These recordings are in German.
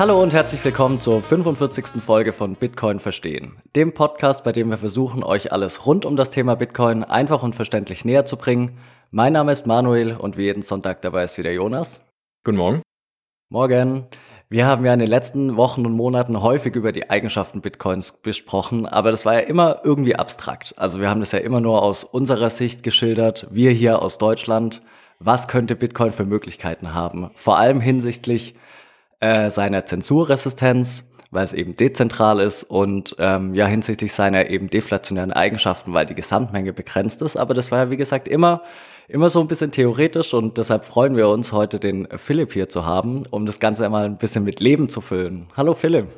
Hallo und herzlich willkommen zur 45. Folge von Bitcoin Verstehen, dem Podcast, bei dem wir versuchen, euch alles rund um das Thema Bitcoin einfach und verständlich näher zu bringen. Mein Name ist Manuel und wie jeden Sonntag dabei ist wieder Jonas. Guten Morgen. Morgen. Wir haben ja in den letzten Wochen und Monaten häufig über die Eigenschaften Bitcoins besprochen, aber das war ja immer irgendwie abstrakt. Also wir haben das ja immer nur aus unserer Sicht geschildert, wir hier aus Deutschland. Was könnte Bitcoin für Möglichkeiten haben? Vor allem hinsichtlich äh, seiner Zensurresistenz, weil es eben dezentral ist und ähm, ja hinsichtlich seiner eben deflationären Eigenschaften, weil die Gesamtmenge begrenzt ist. Aber das war ja wie gesagt immer immer so ein bisschen theoretisch und deshalb freuen wir uns heute den Philipp hier zu haben, um das Ganze einmal ein bisschen mit Leben zu füllen. Hallo Philipp.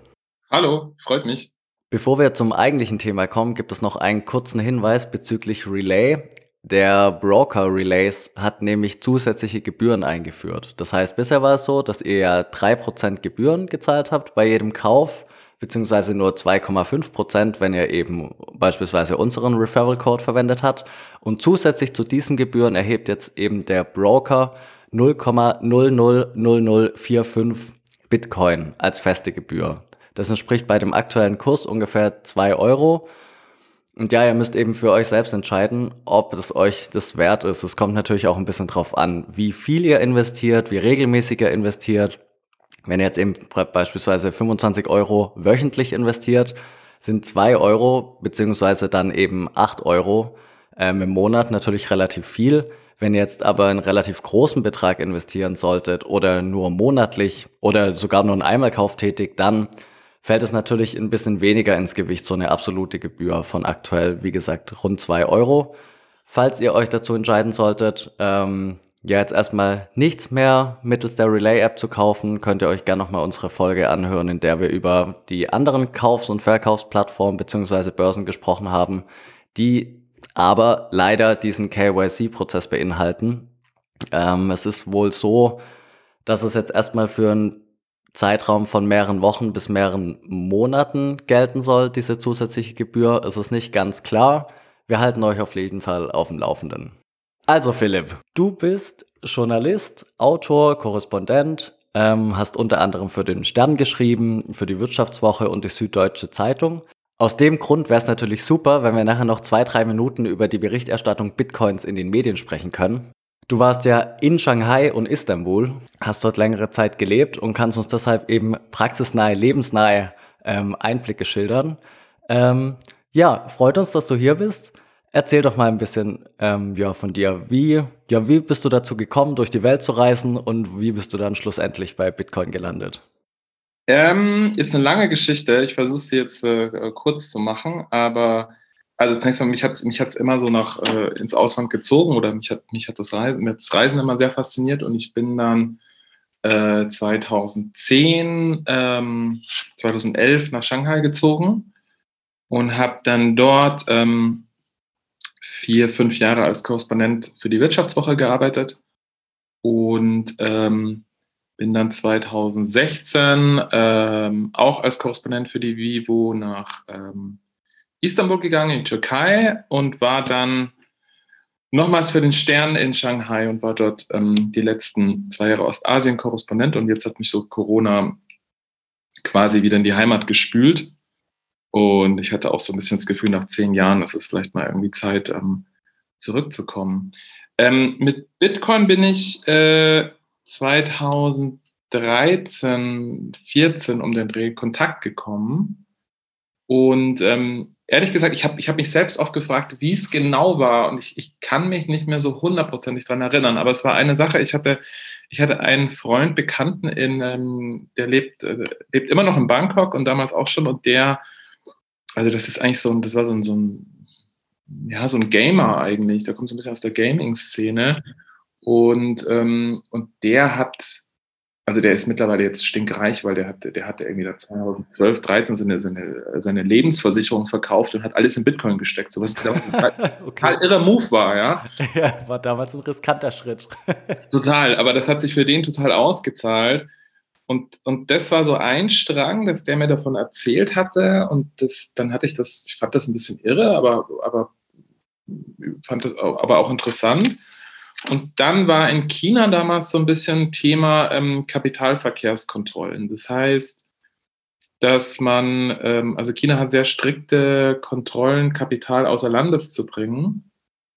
Hallo, freut mich. Bevor wir zum eigentlichen Thema kommen, gibt es noch einen kurzen Hinweis bezüglich Relay. Der Broker Relays hat nämlich zusätzliche Gebühren eingeführt. Das heißt, bisher war es so, dass ihr ja drei Prozent Gebühren gezahlt habt bei jedem Kauf beziehungsweise nur 2,5 Prozent, wenn ihr eben beispielsweise unseren Referral Code verwendet habt. Und zusätzlich zu diesen Gebühren erhebt jetzt eben der Broker 0,000045 Bitcoin als feste Gebühr. Das entspricht bei dem aktuellen Kurs ungefähr 2 Euro. Und ja, ihr müsst eben für euch selbst entscheiden, ob es euch das wert ist. Es kommt natürlich auch ein bisschen drauf an, wie viel ihr investiert, wie regelmäßig ihr investiert wenn ihr jetzt eben beispielsweise 25 Euro wöchentlich investiert, sind zwei Euro beziehungsweise dann eben acht Euro ähm, im Monat natürlich relativ viel. Wenn ihr jetzt aber einen relativ großen Betrag investieren solltet oder nur monatlich oder sogar nur einen Einmalkauf tätigt, dann fällt es natürlich ein bisschen weniger ins Gewicht, so eine absolute Gebühr von aktuell, wie gesagt, rund zwei Euro. Falls ihr euch dazu entscheiden solltet, ähm, ja jetzt erstmal nichts mehr mittels der Relay-App zu kaufen, könnt ihr euch gerne nochmal unsere Folge anhören, in der wir über die anderen Kaufs- und Verkaufsplattformen beziehungsweise Börsen gesprochen haben, die aber leider diesen KYC-Prozess beinhalten. Ähm, es ist wohl so, dass es jetzt erstmal für einen Zeitraum von mehreren Wochen bis mehreren Monaten gelten soll, diese zusätzliche Gebühr. Es ist nicht ganz klar. Wir halten euch auf jeden Fall auf dem Laufenden. Also Philipp, du bist Journalist, Autor, Korrespondent, ähm, hast unter anderem für den Stern geschrieben, für die Wirtschaftswoche und die Süddeutsche Zeitung. Aus dem Grund wäre es natürlich super, wenn wir nachher noch zwei, drei Minuten über die Berichterstattung Bitcoins in den Medien sprechen können. Du warst ja in Shanghai und Istanbul, hast dort längere Zeit gelebt und kannst uns deshalb eben praxisnahe, lebensnahe ähm, Einblicke schildern. Ähm, ja, freut uns, dass du hier bist. Erzähl doch mal ein bisschen ähm, ja, von dir. Wie, ja, wie bist du dazu gekommen, durch die Welt zu reisen und wie bist du dann schlussendlich bei Bitcoin gelandet? Ähm, ist eine lange Geschichte. Ich versuche sie jetzt äh, kurz zu machen, aber also zunächst mal, mich hat mich hat's immer so nach äh, ins Ausland gezogen oder mich hat mich hat das Reisen, das Reisen immer sehr fasziniert und ich bin dann äh, 2010, ähm, 2011 nach Shanghai gezogen und habe dann dort ähm, vier, fünf Jahre als Korrespondent für die Wirtschaftswoche gearbeitet und ähm, bin dann 2016 ähm, auch als Korrespondent für die Vivo nach ähm, Istanbul gegangen, in die Türkei und war dann nochmals für den Stern in Shanghai und war dort ähm, die letzten zwei Jahre Ostasien-Korrespondent und jetzt hat mich so Corona quasi wieder in die Heimat gespült. Und ich hatte auch so ein bisschen das Gefühl, nach zehn Jahren ist es vielleicht mal irgendwie Zeit, ähm, zurückzukommen. Ähm, mit Bitcoin bin ich äh, 2013, 14 um den Dreh Kontakt gekommen. Und ähm, ehrlich gesagt, ich habe ich hab mich selbst oft gefragt, wie es genau war. Und ich, ich kann mich nicht mehr so hundertprozentig daran erinnern. Aber es war eine Sache, ich hatte, ich hatte einen Freund, Bekannten, in, ähm, der lebt, äh, lebt immer noch in Bangkok und damals auch schon. Und der also das ist eigentlich so ein, das war so ein, so ein, ja, so ein Gamer eigentlich. Der kommt so ein bisschen aus der Gaming-Szene. Und, ähm, und der hat, also der ist mittlerweile jetzt stinkreich, weil der hat, der hatte irgendwie da 2012, 13 seine, seine, seine Lebensversicherung verkauft und hat alles in Bitcoin gesteckt. So was ein total, irrer Move war, ja. Ja, war damals ein riskanter Schritt. total, aber das hat sich für den total ausgezahlt. Und, und das war so ein Strang, dass der mir davon erzählt hatte. Und das, dann hatte ich das, ich fand das ein bisschen irre, aber, aber fand das aber auch interessant. Und dann war in China damals so ein bisschen Thema ähm, Kapitalverkehrskontrollen. Das heißt, dass man, ähm, also China hat sehr strikte Kontrollen, Kapital außer Landes zu bringen.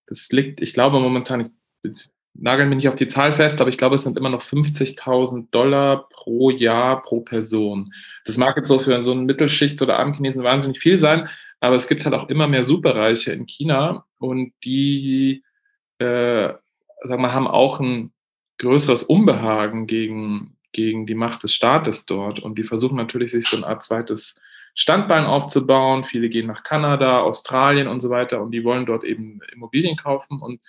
Das liegt, ich glaube momentan, ich nagel mich nicht auf die Zahl fest, aber ich glaube, es sind immer noch 50.000 Dollar pro Jahr pro Person. Das mag jetzt so für so einen Mittelschichts- oder Abendchinesen wahnsinnig viel sein, aber es gibt halt auch immer mehr Superreiche in China und die, äh, sag mal, haben auch ein größeres Unbehagen gegen, gegen die Macht des Staates dort und die versuchen natürlich, sich so eine Art zweites Standbein aufzubauen. Viele gehen nach Kanada, Australien und so weiter und die wollen dort eben Immobilien kaufen und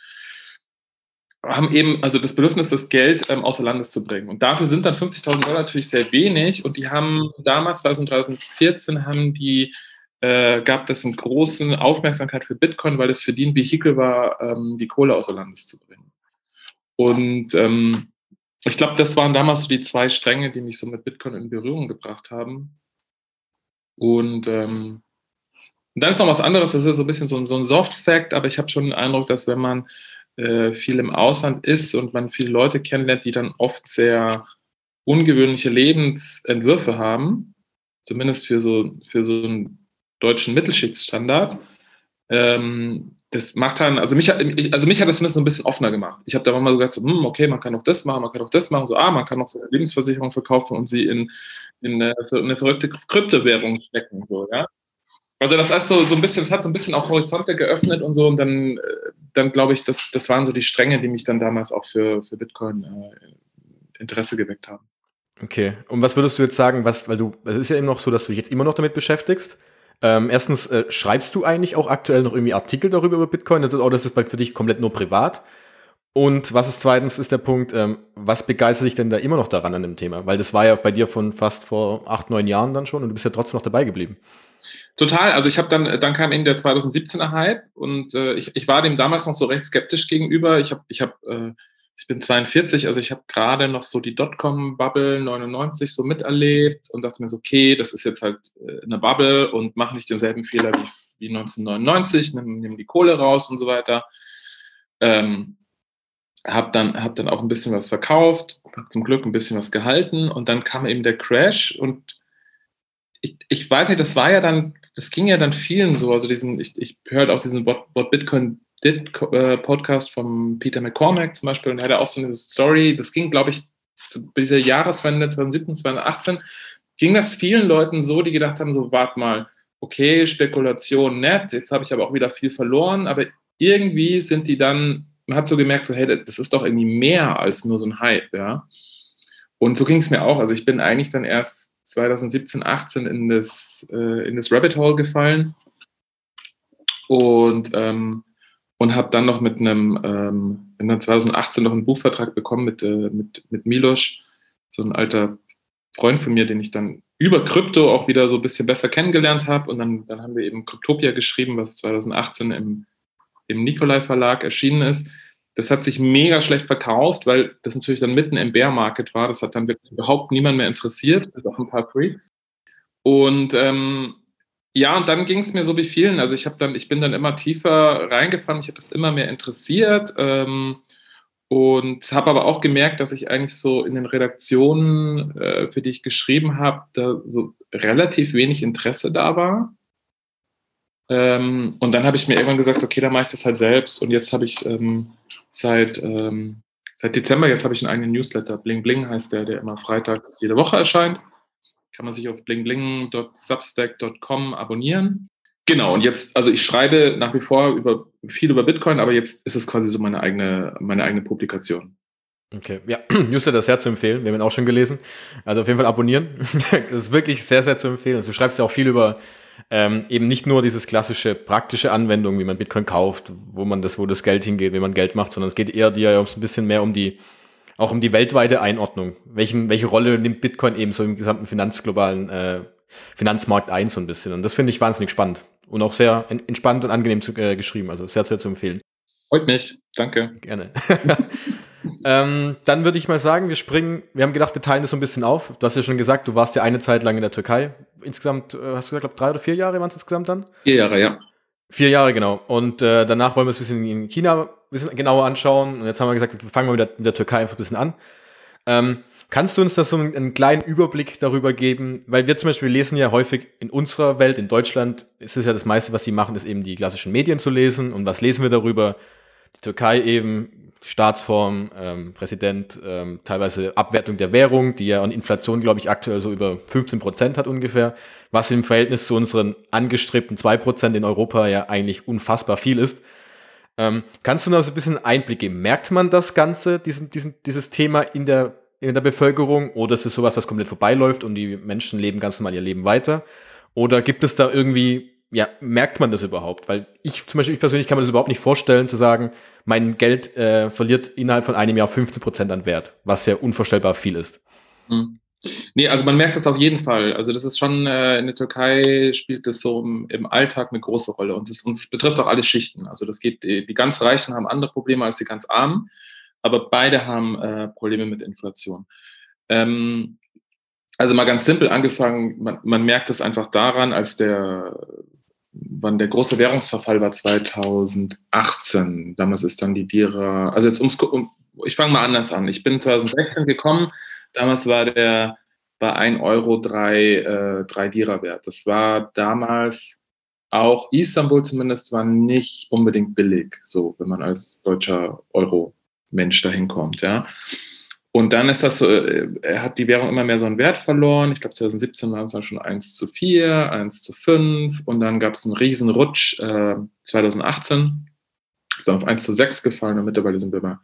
haben eben also das Bedürfnis, das Geld ähm, außer Landes zu bringen. Und dafür sind dann 50.000 Dollar natürlich sehr wenig. Und die haben damals, 2014, haben die, äh, gab das eine große Aufmerksamkeit für Bitcoin, weil es für die ein Vehikel war, ähm, die Kohle außer Landes zu bringen. Und ähm, ich glaube, das waren damals so die zwei Stränge, die mich so mit Bitcoin in Berührung gebracht haben. Und, ähm, und dann ist noch was anderes, das ist so ein bisschen so, so ein Soft-Fact, aber ich habe schon den Eindruck, dass wenn man äh, viel im Ausland ist und man viele Leute kennenlernt, die dann oft sehr ungewöhnliche Lebensentwürfe haben, zumindest für so, für so einen deutschen Mittelschichtsstandard. Ähm, das macht dann, also mich, also mich hat das so ein bisschen offener gemacht. Ich habe da mal so gesagt, so, hm, okay, man kann auch das machen, man kann auch das machen, so, ah, man kann auch so eine Lebensversicherung verkaufen und sie in, in eine, eine verrückte Kryptowährung stecken, so, ja. Also das heißt so, so ein bisschen, das hat so ein bisschen auch Horizonte geöffnet und so und dann, äh, dann glaube ich, das, das waren so die Stränge, die mich dann damals auch für, für Bitcoin äh, Interesse geweckt haben. Okay, und was würdest du jetzt sagen, was, weil du, es ist ja eben noch so, dass du dich jetzt immer noch damit beschäftigst. Ähm, erstens, äh, schreibst du eigentlich auch aktuell noch irgendwie Artikel darüber über Bitcoin oder ist das für dich komplett nur privat? Und was ist zweitens, ist der Punkt, ähm, was begeistert dich denn da immer noch daran an dem Thema? Weil das war ja bei dir von fast vor acht, neun Jahren dann schon und du bist ja trotzdem noch dabei geblieben. Total. Also ich habe dann, dann kam eben der 2017er Hype und äh, ich, ich war dem damals noch so recht skeptisch gegenüber. Ich habe, ich habe, äh, ich bin 42, also ich habe gerade noch so die Dotcom-Bubble 99 so miterlebt und dachte mir so, okay, das ist jetzt halt äh, eine Bubble und mache nicht denselben Fehler wie, wie 1999, nimm, nimm die Kohle raus und so weiter. Ähm, habe dann, hab dann auch ein bisschen was verkauft, zum Glück ein bisschen was gehalten und dann kam eben der Crash und ich, ich weiß nicht, das war ja dann, das ging ja dann vielen so. Also diesen, ich, ich höre auch diesen What, What Bitcoin Did äh, Podcast von Peter McCormack zum Beispiel und er hatte auch so eine Story, das ging, glaube ich, zu dieser Jahreswende 2017, 2018, ging das vielen Leuten so, die gedacht haben, so, warte mal, okay, Spekulation nett, jetzt habe ich aber auch wieder viel verloren, aber irgendwie sind die dann, man hat so gemerkt, so, hey, das ist doch irgendwie mehr als nur so ein Hype, ja. Und so ging es mir auch. Also ich bin eigentlich dann erst 2017, 18 in das, äh, in das Rabbit Hole gefallen und, ähm, und habe dann noch mit einem, ähm, in 2018 noch einen Buchvertrag bekommen mit, äh, mit, mit Milos, so ein alter Freund von mir, den ich dann über Krypto auch wieder so ein bisschen besser kennengelernt habe. Und dann, dann haben wir eben Kryptopia geschrieben, was 2018 im, im Nikolai Verlag erschienen ist. Das hat sich mega schlecht verkauft, weil das natürlich dann mitten im Bear Market war. Das hat dann wirklich überhaupt niemand mehr interessiert, bis auf ein paar Freaks. Und ähm, ja, und dann ging es mir so wie vielen. Also ich habe dann, ich bin dann immer tiefer reingefahren, mich hat das immer mehr interessiert. Ähm, und habe aber auch gemerkt, dass ich eigentlich so in den Redaktionen, äh, für die ich geschrieben habe, da so relativ wenig Interesse da war. Ähm, und dann habe ich mir irgendwann gesagt, okay, dann mache ich das halt selbst. Und jetzt habe ich ähm, seit, ähm, seit Dezember, jetzt habe ich einen eigenen Newsletter. Bling Bling heißt der, der immer freitags jede Woche erscheint. Kann man sich auf blingbling.substack.com abonnieren. Genau, und jetzt, also ich schreibe nach wie vor über, viel über Bitcoin, aber jetzt ist es quasi so meine eigene, meine eigene Publikation. Okay, ja, Newsletter sehr zu empfehlen. Wir haben ihn auch schon gelesen. Also auf jeden Fall abonnieren. das ist wirklich sehr, sehr zu empfehlen. Also du schreibst ja auch viel über ähm, eben nicht nur dieses klassische praktische Anwendung, wie man Bitcoin kauft, wo man das, wo das Geld hingeht, wie man Geld macht, sondern es geht eher dir ja ein bisschen mehr um die, auch um die weltweite Einordnung. Welchen, welche Rolle nimmt Bitcoin eben so im gesamten finanzglobalen äh, Finanzmarkt ein, so ein bisschen. Und das finde ich wahnsinnig spannend und auch sehr entspannt und angenehm zu, äh, geschrieben. Also sehr, sehr zu empfehlen. Freut mich, danke. Gerne. ähm, dann würde ich mal sagen, wir springen, wir haben gedacht, wir teilen das so ein bisschen auf. Du hast ja schon gesagt, du warst ja eine Zeit lang in der Türkei. Insgesamt, äh, hast du gesagt, glaube drei oder vier Jahre waren es insgesamt dann? Vier Jahre, ja. Vier Jahre, genau. Und äh, danach wollen wir es ein bisschen in China ein bisschen genauer anschauen. Und jetzt haben wir gesagt, fangen wir mit der, mit der Türkei einfach ein bisschen an. Ähm, kannst du uns da so einen, einen, kleinen Überblick darüber geben? Weil wir zum Beispiel lesen ja häufig in unserer Welt, in Deutschland, ist es ja das meiste, was sie machen, ist eben die klassischen Medien zu lesen. Und was lesen wir darüber? Die Türkei eben, Staatsform, ähm, Präsident, ähm, teilweise Abwertung der Währung, die ja an Inflation, glaube ich, aktuell so über 15 Prozent hat ungefähr, was im Verhältnis zu unseren angestrebten 2 Prozent in Europa ja eigentlich unfassbar viel ist. Ähm, kannst du noch so ein bisschen Einblick geben? Merkt man das Ganze, diesen, diesen, dieses Thema in der, in der Bevölkerung oder ist es sowas, was komplett vorbeiläuft und die Menschen leben ganz normal ihr Leben weiter? Oder gibt es da irgendwie ja, merkt man das überhaupt? Weil ich zum Beispiel, ich persönlich kann mir das überhaupt nicht vorstellen, zu sagen, mein Geld äh, verliert innerhalb von einem Jahr 15 Prozent an Wert, was ja unvorstellbar viel ist. Hm. Nee, also man merkt das auf jeden Fall. Also das ist schon, äh, in der Türkei spielt das so im, im Alltag eine große Rolle und das betrifft auch alle Schichten. Also das geht, die, die ganz Reichen haben andere Probleme als die ganz Armen, aber beide haben äh, Probleme mit Inflation. Ähm, also mal ganz simpel angefangen, man, man merkt es einfach daran, als der wann der große Währungsverfall war 2018. Damals ist dann die Dira, also jetzt ums, um, ich fange mal anders an. Ich bin 2016 gekommen. Damals war der bei 1 Euro 3, äh, 3 Dira wert. Das war damals auch Istanbul zumindest war nicht unbedingt billig, so wenn man als deutscher Euro-Mensch dahin kommt, ja. Und dann ist das so, äh, er hat die Währung immer mehr so einen Wert verloren. Ich glaube, 2017 war es dann schon 1 zu 4, 1 zu 5 und dann gab es einen riesen Rutsch äh, 2018. Ist dann auf 1 zu 6 gefallen und mittlerweile sind wir bei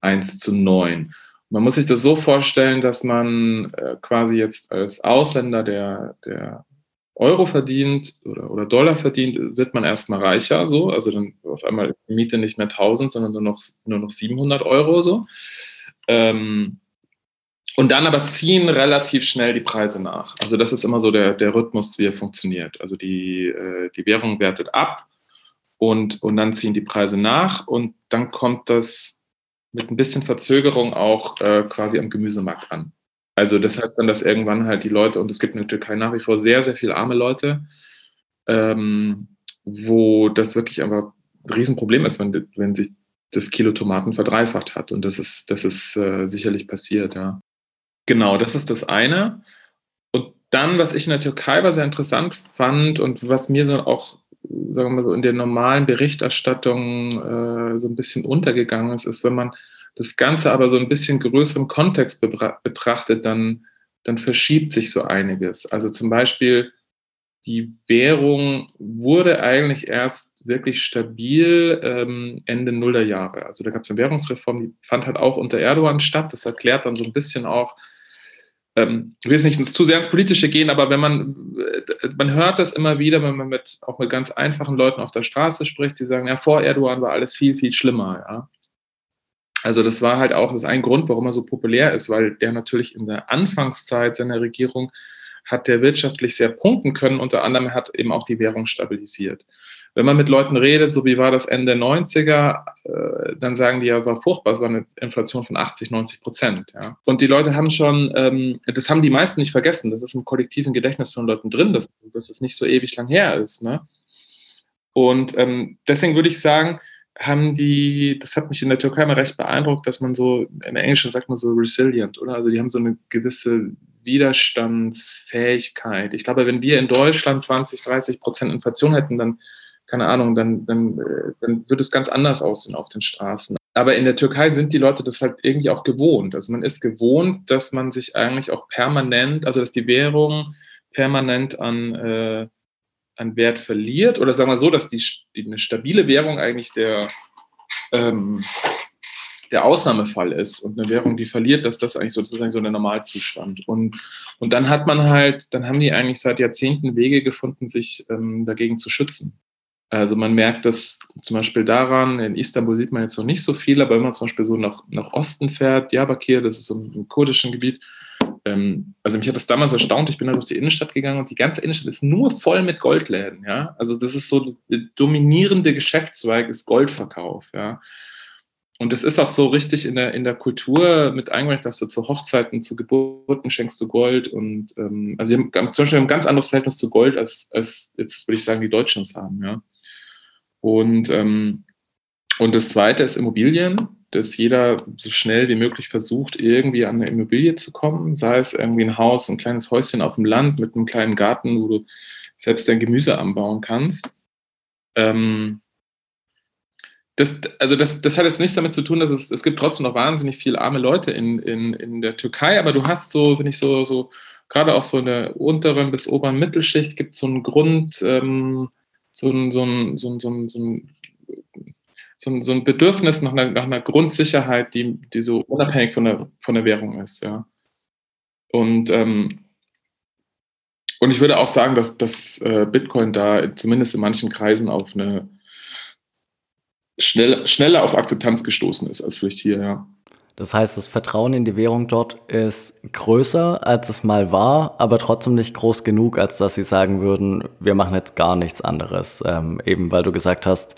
1 zu 9. Man muss sich das so vorstellen, dass man äh, quasi jetzt als Ausländer, der, der Euro verdient oder, oder Dollar verdient, wird man erstmal reicher, so. Also dann auf einmal die Miete nicht mehr 1000, sondern nur noch, nur noch 700 Euro, so. Ähm, und dann aber ziehen relativ schnell die Preise nach. Also das ist immer so der, der Rhythmus, wie er funktioniert. Also die, äh, die Währung wertet ab und, und dann ziehen die Preise nach und dann kommt das mit ein bisschen Verzögerung auch äh, quasi am Gemüsemarkt an. Also das heißt dann, dass irgendwann halt die Leute, und es gibt in der Türkei nach wie vor sehr, sehr viele arme Leute, ähm, wo das wirklich einfach ein Riesenproblem ist, wenn, wenn sich das Kilo Tomaten verdreifacht hat. Und das ist, das ist äh, sicherlich passiert, ja. Genau, das ist das eine. Und dann, was ich in der Türkei war sehr interessant fand und was mir so auch, sagen wir mal so, in der normalen Berichterstattung äh, so ein bisschen untergegangen ist, ist, wenn man das Ganze aber so ein bisschen größeren Kontext betrachtet, dann, dann verschiebt sich so einiges. Also zum Beispiel die Währung wurde eigentlich erst wirklich stabil ähm, Ende Nuller Jahre. Also da gab es eine Währungsreform, die fand halt auch unter Erdogan statt. Das erklärt dann so ein bisschen auch, ähm, ich will jetzt nicht ins, zu sehr ins Politische gehen, aber wenn man, äh, man hört das immer wieder, wenn man mit, auch mit ganz einfachen Leuten auf der Straße spricht, die sagen, ja, vor Erdogan war alles viel, viel schlimmer, ja. Also das war halt auch das ein Grund, warum er so populär ist, weil der natürlich in der Anfangszeit seiner Regierung hat der wirtschaftlich sehr punkten können. Unter anderem hat eben auch die Währung stabilisiert. Wenn man mit Leuten redet, so wie war das Ende 90er, äh, dann sagen die ja, war furchtbar, es war eine Inflation von 80, 90 Prozent. Ja. Und die Leute haben schon, ähm, das haben die meisten nicht vergessen, das ist im kollektiven Gedächtnis von Leuten drin, dass, dass es nicht so ewig lang her ist. Ne? Und ähm, deswegen würde ich sagen, haben die, das hat mich in der Türkei mal recht beeindruckt, dass man so, im Englischen sagt man so resilient, oder? Also die haben so eine gewisse Widerstandsfähigkeit. Ich glaube, wenn wir in Deutschland 20, 30 Prozent Inflation hätten, dann, keine Ahnung, dann, dann, äh, dann würde es ganz anders aussehen auf den Straßen. Aber in der Türkei sind die Leute das halt irgendwie auch gewohnt. Also man ist gewohnt, dass man sich eigentlich auch permanent, also dass die Währung permanent an, äh, an Wert verliert. Oder sagen wir so, dass die, die eine stabile Währung eigentlich der, ähm, der Ausnahmefall ist und eine Währung, die verliert, dass das eigentlich so, das ist eigentlich so der Normalzustand. Und, und dann hat man halt, dann haben die eigentlich seit Jahrzehnten Wege gefunden, sich ähm, dagegen zu schützen. Also man merkt das zum Beispiel daran, in Istanbul sieht man jetzt noch nicht so viel, aber wenn man zum Beispiel so nach, nach Osten fährt, Diyarbakir, das ist so im kurdischen Gebiet, ähm, also mich hat das damals erstaunt, ich bin da durch die Innenstadt gegangen und die ganze Innenstadt ist nur voll mit Goldläden, ja. Also das ist so, der dominierende Geschäftszweig ist Goldverkauf, ja. Und es ist auch so richtig in der, in der Kultur mit eingereicht, dass du zu Hochzeiten, zu Geburten schenkst du Gold. Und ähm, also wir haben zum Beispiel ein ganz anderes Verhältnis zu Gold, als, als jetzt würde ich sagen, die Deutschen es haben, ja. Und, ähm, und das zweite ist Immobilien, dass jeder so schnell wie möglich versucht, irgendwie an eine Immobilie zu kommen, sei es irgendwie ein Haus, ein kleines Häuschen auf dem Land mit einem kleinen Garten, wo du selbst dein Gemüse anbauen kannst. Ähm, das, also das, das hat jetzt nichts damit zu tun, dass es, es gibt trotzdem noch wahnsinnig viele arme Leute in, in, in der Türkei, aber du hast so, wenn ich so, so gerade auch so in der unteren bis oberen Mittelschicht gibt so einen Grund, so ein Bedürfnis nach einer, nach einer Grundsicherheit, die, die so unabhängig von der, von der Währung ist. Ja. Und, ähm, und ich würde auch sagen, dass, dass äh, Bitcoin da zumindest in manchen Kreisen auf eine schnell, schneller auf Akzeptanz gestoßen ist als vielleicht hier, ja. Das heißt, das Vertrauen in die Währung dort ist größer, als es mal war, aber trotzdem nicht groß genug, als dass sie sagen würden, wir machen jetzt gar nichts anderes. Ähm, eben weil du gesagt hast,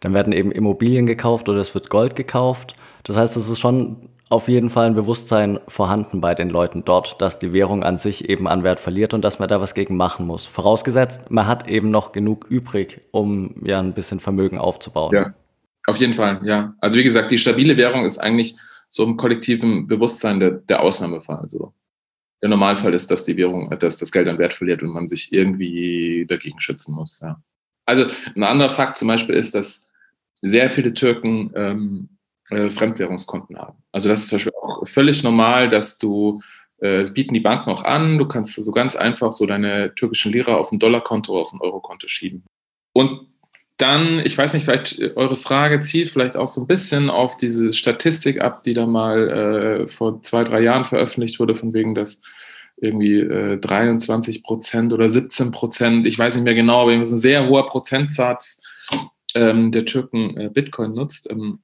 dann werden eben Immobilien gekauft oder es wird Gold gekauft. Das heißt, es ist schon auf jeden Fall ein Bewusstsein vorhanden bei den Leuten dort, dass die Währung an sich eben an Wert verliert und dass man da was gegen machen muss. Vorausgesetzt, man hat eben noch genug übrig, um ja ein bisschen Vermögen aufzubauen. Ja, auf jeden Fall, ja. Also wie gesagt, die stabile Währung ist eigentlich so im kollektiven Bewusstsein der, der Ausnahmefall. Also der Normalfall ist, dass die Währung, dass das Geld an Wert verliert und man sich irgendwie dagegen schützen muss. Ja. Also ein anderer Fakt zum Beispiel ist, dass sehr viele Türken ähm, äh, Fremdwährungskonten haben. Also das ist zum Beispiel auch völlig normal, dass du äh, bieten die Banken auch an, du kannst so ganz einfach so deine türkischen Lira auf ein Dollarkonto oder auf ein Eurokonto schieben. Und dann, ich weiß nicht, vielleicht äh, eure Frage zielt vielleicht auch so ein bisschen auf diese Statistik ab, die da mal äh, vor zwei, drei Jahren veröffentlicht wurde, von wegen, dass irgendwie äh, 23 Prozent oder 17 Prozent, ich weiß nicht mehr genau, aber das ist ein sehr hoher Prozentsatz ähm, der Türken äh, Bitcoin nutzt. Ähm,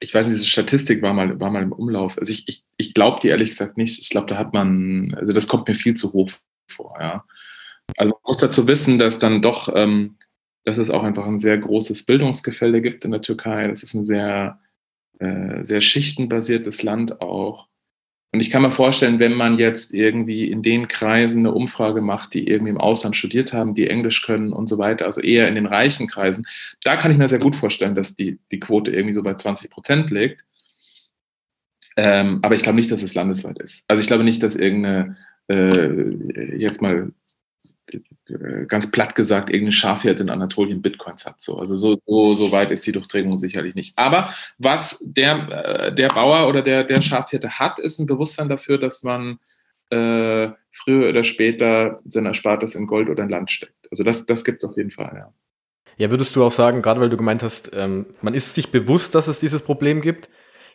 ich weiß nicht, diese Statistik war mal, war mal im Umlauf. Also ich, ich, ich glaube die ehrlich gesagt nicht. Ich glaube, da hat man, also das kommt mir viel zu hoch vor, ja. Also man muss dazu wissen, dass dann doch ähm, dass es auch einfach ein sehr großes Bildungsgefälle gibt in der Türkei. Das ist ein sehr, äh, sehr schichtenbasiertes Land auch. Und ich kann mir vorstellen, wenn man jetzt irgendwie in den Kreisen eine Umfrage macht, die irgendwie im Ausland studiert haben, die Englisch können und so weiter, also eher in den reichen Kreisen, da kann ich mir sehr gut vorstellen, dass die, die Quote irgendwie so bei 20 Prozent liegt. Ähm, aber ich glaube nicht, dass es landesweit ist. Also ich glaube nicht, dass irgendeine, äh, jetzt mal ganz platt gesagt, irgendeine Schafherde in Anatolien Bitcoins hat. So. Also so, so, so weit ist die Durchdringung sicherlich nicht. Aber was der, äh, der Bauer oder der, der Schafhirte hat, ist ein Bewusstsein dafür, dass man äh, früher oder später sein Erspartes in Gold oder in Land steckt. Also das, das gibt es auf jeden Fall, ja. Ja, würdest du auch sagen, gerade weil du gemeint hast, ähm, man ist sich bewusst, dass es dieses Problem gibt,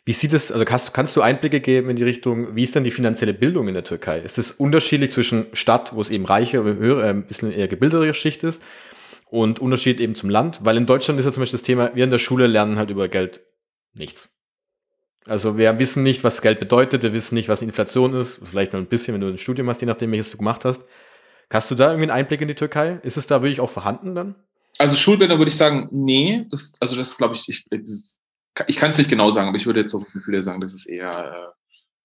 wie sieht es, also kannst, kannst du Einblicke geben in die Richtung, wie ist denn die finanzielle Bildung in der Türkei? Ist es unterschiedlich zwischen Stadt, wo es eben reiche, höhere, ein bisschen eher gebildetere Schicht ist und Unterschied eben zum Land? Weil in Deutschland ist ja zum Beispiel das Thema, wir in der Schule lernen halt über Geld nichts. Also wir wissen nicht, was Geld bedeutet, wir wissen nicht, was Inflation ist, vielleicht noch ein bisschen, wenn du ein Studium hast, je nachdem, welches du gemacht hast. Hast du da irgendwie einen Einblick in die Türkei? Ist es da wirklich auch vorhanden dann? Also Schulbildung würde ich sagen, nee. Das, also das glaube ich, ich, ich kann es nicht genau sagen, aber ich würde jetzt auf Gefühl sagen, das ist eher, äh,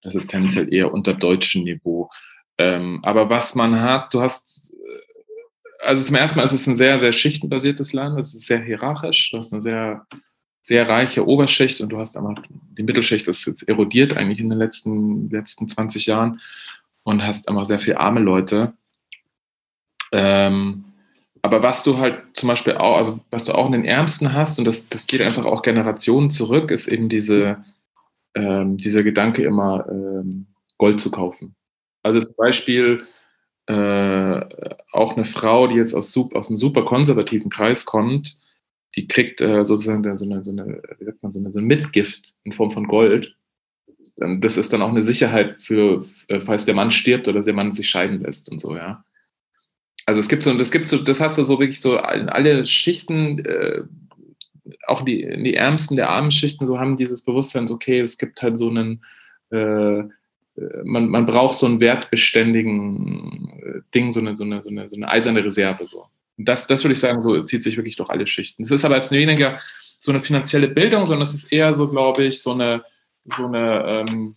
das ist tendenziell eher unter deutschem Niveau. Ähm, aber was man hat, du hast, äh, also zum ersten Mal ist es ein sehr, sehr schichtenbasiertes Land, es ist sehr hierarchisch, du hast eine sehr, sehr reiche Oberschicht und du hast aber die Mittelschicht ist jetzt erodiert eigentlich in den letzten, letzten 20 Jahren und hast einfach sehr viele arme Leute. Ähm, aber was du halt zum Beispiel auch, also was du auch in den Ärmsten hast, und das, das geht einfach auch Generationen zurück, ist eben diese, ähm, dieser Gedanke immer, ähm, Gold zu kaufen. Also zum Beispiel äh, auch eine Frau, die jetzt aus, aus einem super konservativen Kreis kommt, die kriegt äh, sozusagen so eine, so, eine, sagt man, so, eine, so eine Mitgift in Form von Gold. Das ist dann auch eine Sicherheit für, äh, falls der Mann stirbt oder der Mann sich scheiden lässt und so, ja. Also es gibt so, das gibt so, das hast du so wirklich so in alle Schichten, äh, auch die, die ärmsten der armen Schichten, so haben dieses Bewusstsein, so, okay, es gibt halt so einen, äh, man, man braucht so einen wertbeständigen äh, Ding, so eine, so eine, so eine, so eine eiserne Reserve. So. Das, das würde ich sagen, so zieht sich wirklich durch alle Schichten. Es ist aber jetzt weniger so eine finanzielle Bildung, sondern es ist eher so, glaube ich, so eine, so eine ähm,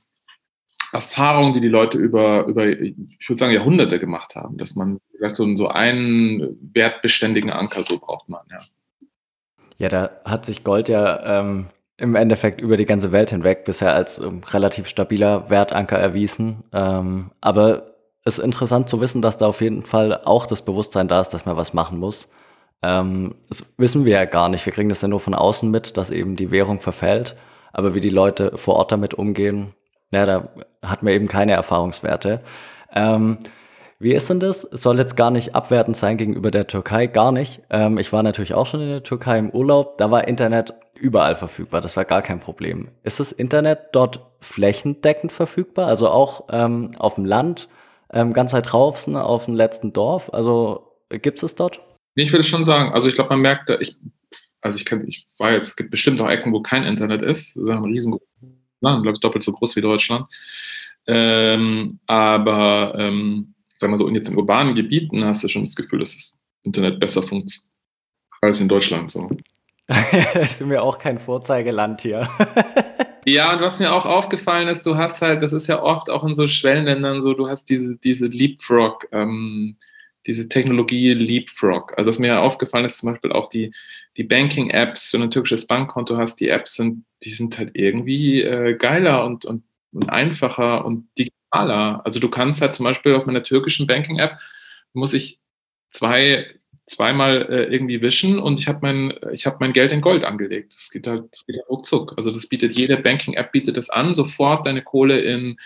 Erfahrung, die die Leute über, über, ich würde sagen, Jahrhunderte gemacht haben, dass man, wie gesagt, so, so einen wertbeständigen Anker so braucht man, ja. Ja, da hat sich Gold ja ähm, im Endeffekt über die ganze Welt hinweg bisher als ähm, relativ stabiler Wertanker erwiesen. Ähm, aber es ist interessant zu wissen, dass da auf jeden Fall auch das Bewusstsein da ist, dass man was machen muss. Ähm, das wissen wir ja gar nicht. Wir kriegen das ja nur von außen mit, dass eben die Währung verfällt. Aber wie die Leute vor Ort damit umgehen, ja, da hat man eben keine Erfahrungswerte. Ähm, wie ist denn das? Es soll jetzt gar nicht abwertend sein gegenüber der Türkei, gar nicht. Ähm, ich war natürlich auch schon in der Türkei im Urlaub. Da war Internet überall verfügbar. Das war gar kein Problem. Ist das Internet dort flächendeckend verfügbar? Also auch ähm, auf dem Land, ähm, ganz weit draußen, auf dem letzten Dorf? Also gibt es dort? Ich würde schon sagen, also ich glaube, man merkt, ich, also ich kann, ich war es gibt bestimmt auch Ecken, wo kein Internet ist. Das ist ein riesengroßes Land, glaube ich, doppelt so groß wie Deutschland. Ähm, aber ähm, sagen wir so, und jetzt in urbanen Gebieten hast du schon das Gefühl, dass das Internet besser funktioniert als in Deutschland. So. das ist mir auch kein Vorzeigeland hier. ja, und was mir auch aufgefallen ist, du hast halt, das ist ja oft auch in so Schwellenländern so, du hast diese, diese Leapfrog, ähm, diese Technologie Leapfrog. Also was mir ja aufgefallen ist, zum Beispiel auch die, die Banking-Apps, wenn du ein türkisches Bankkonto hast, die Apps sind, die sind halt irgendwie äh, geiler und, und, und einfacher und digitaler. Also du kannst halt zum Beispiel auf meiner türkischen Banking-App, muss ich zwei, zweimal äh, irgendwie wischen und ich habe mein, ich hab mein Geld in Gold angelegt. Das geht halt, das geht halt ruckzuck. Also das bietet jede Banking-App bietet das an, sofort deine Kohle in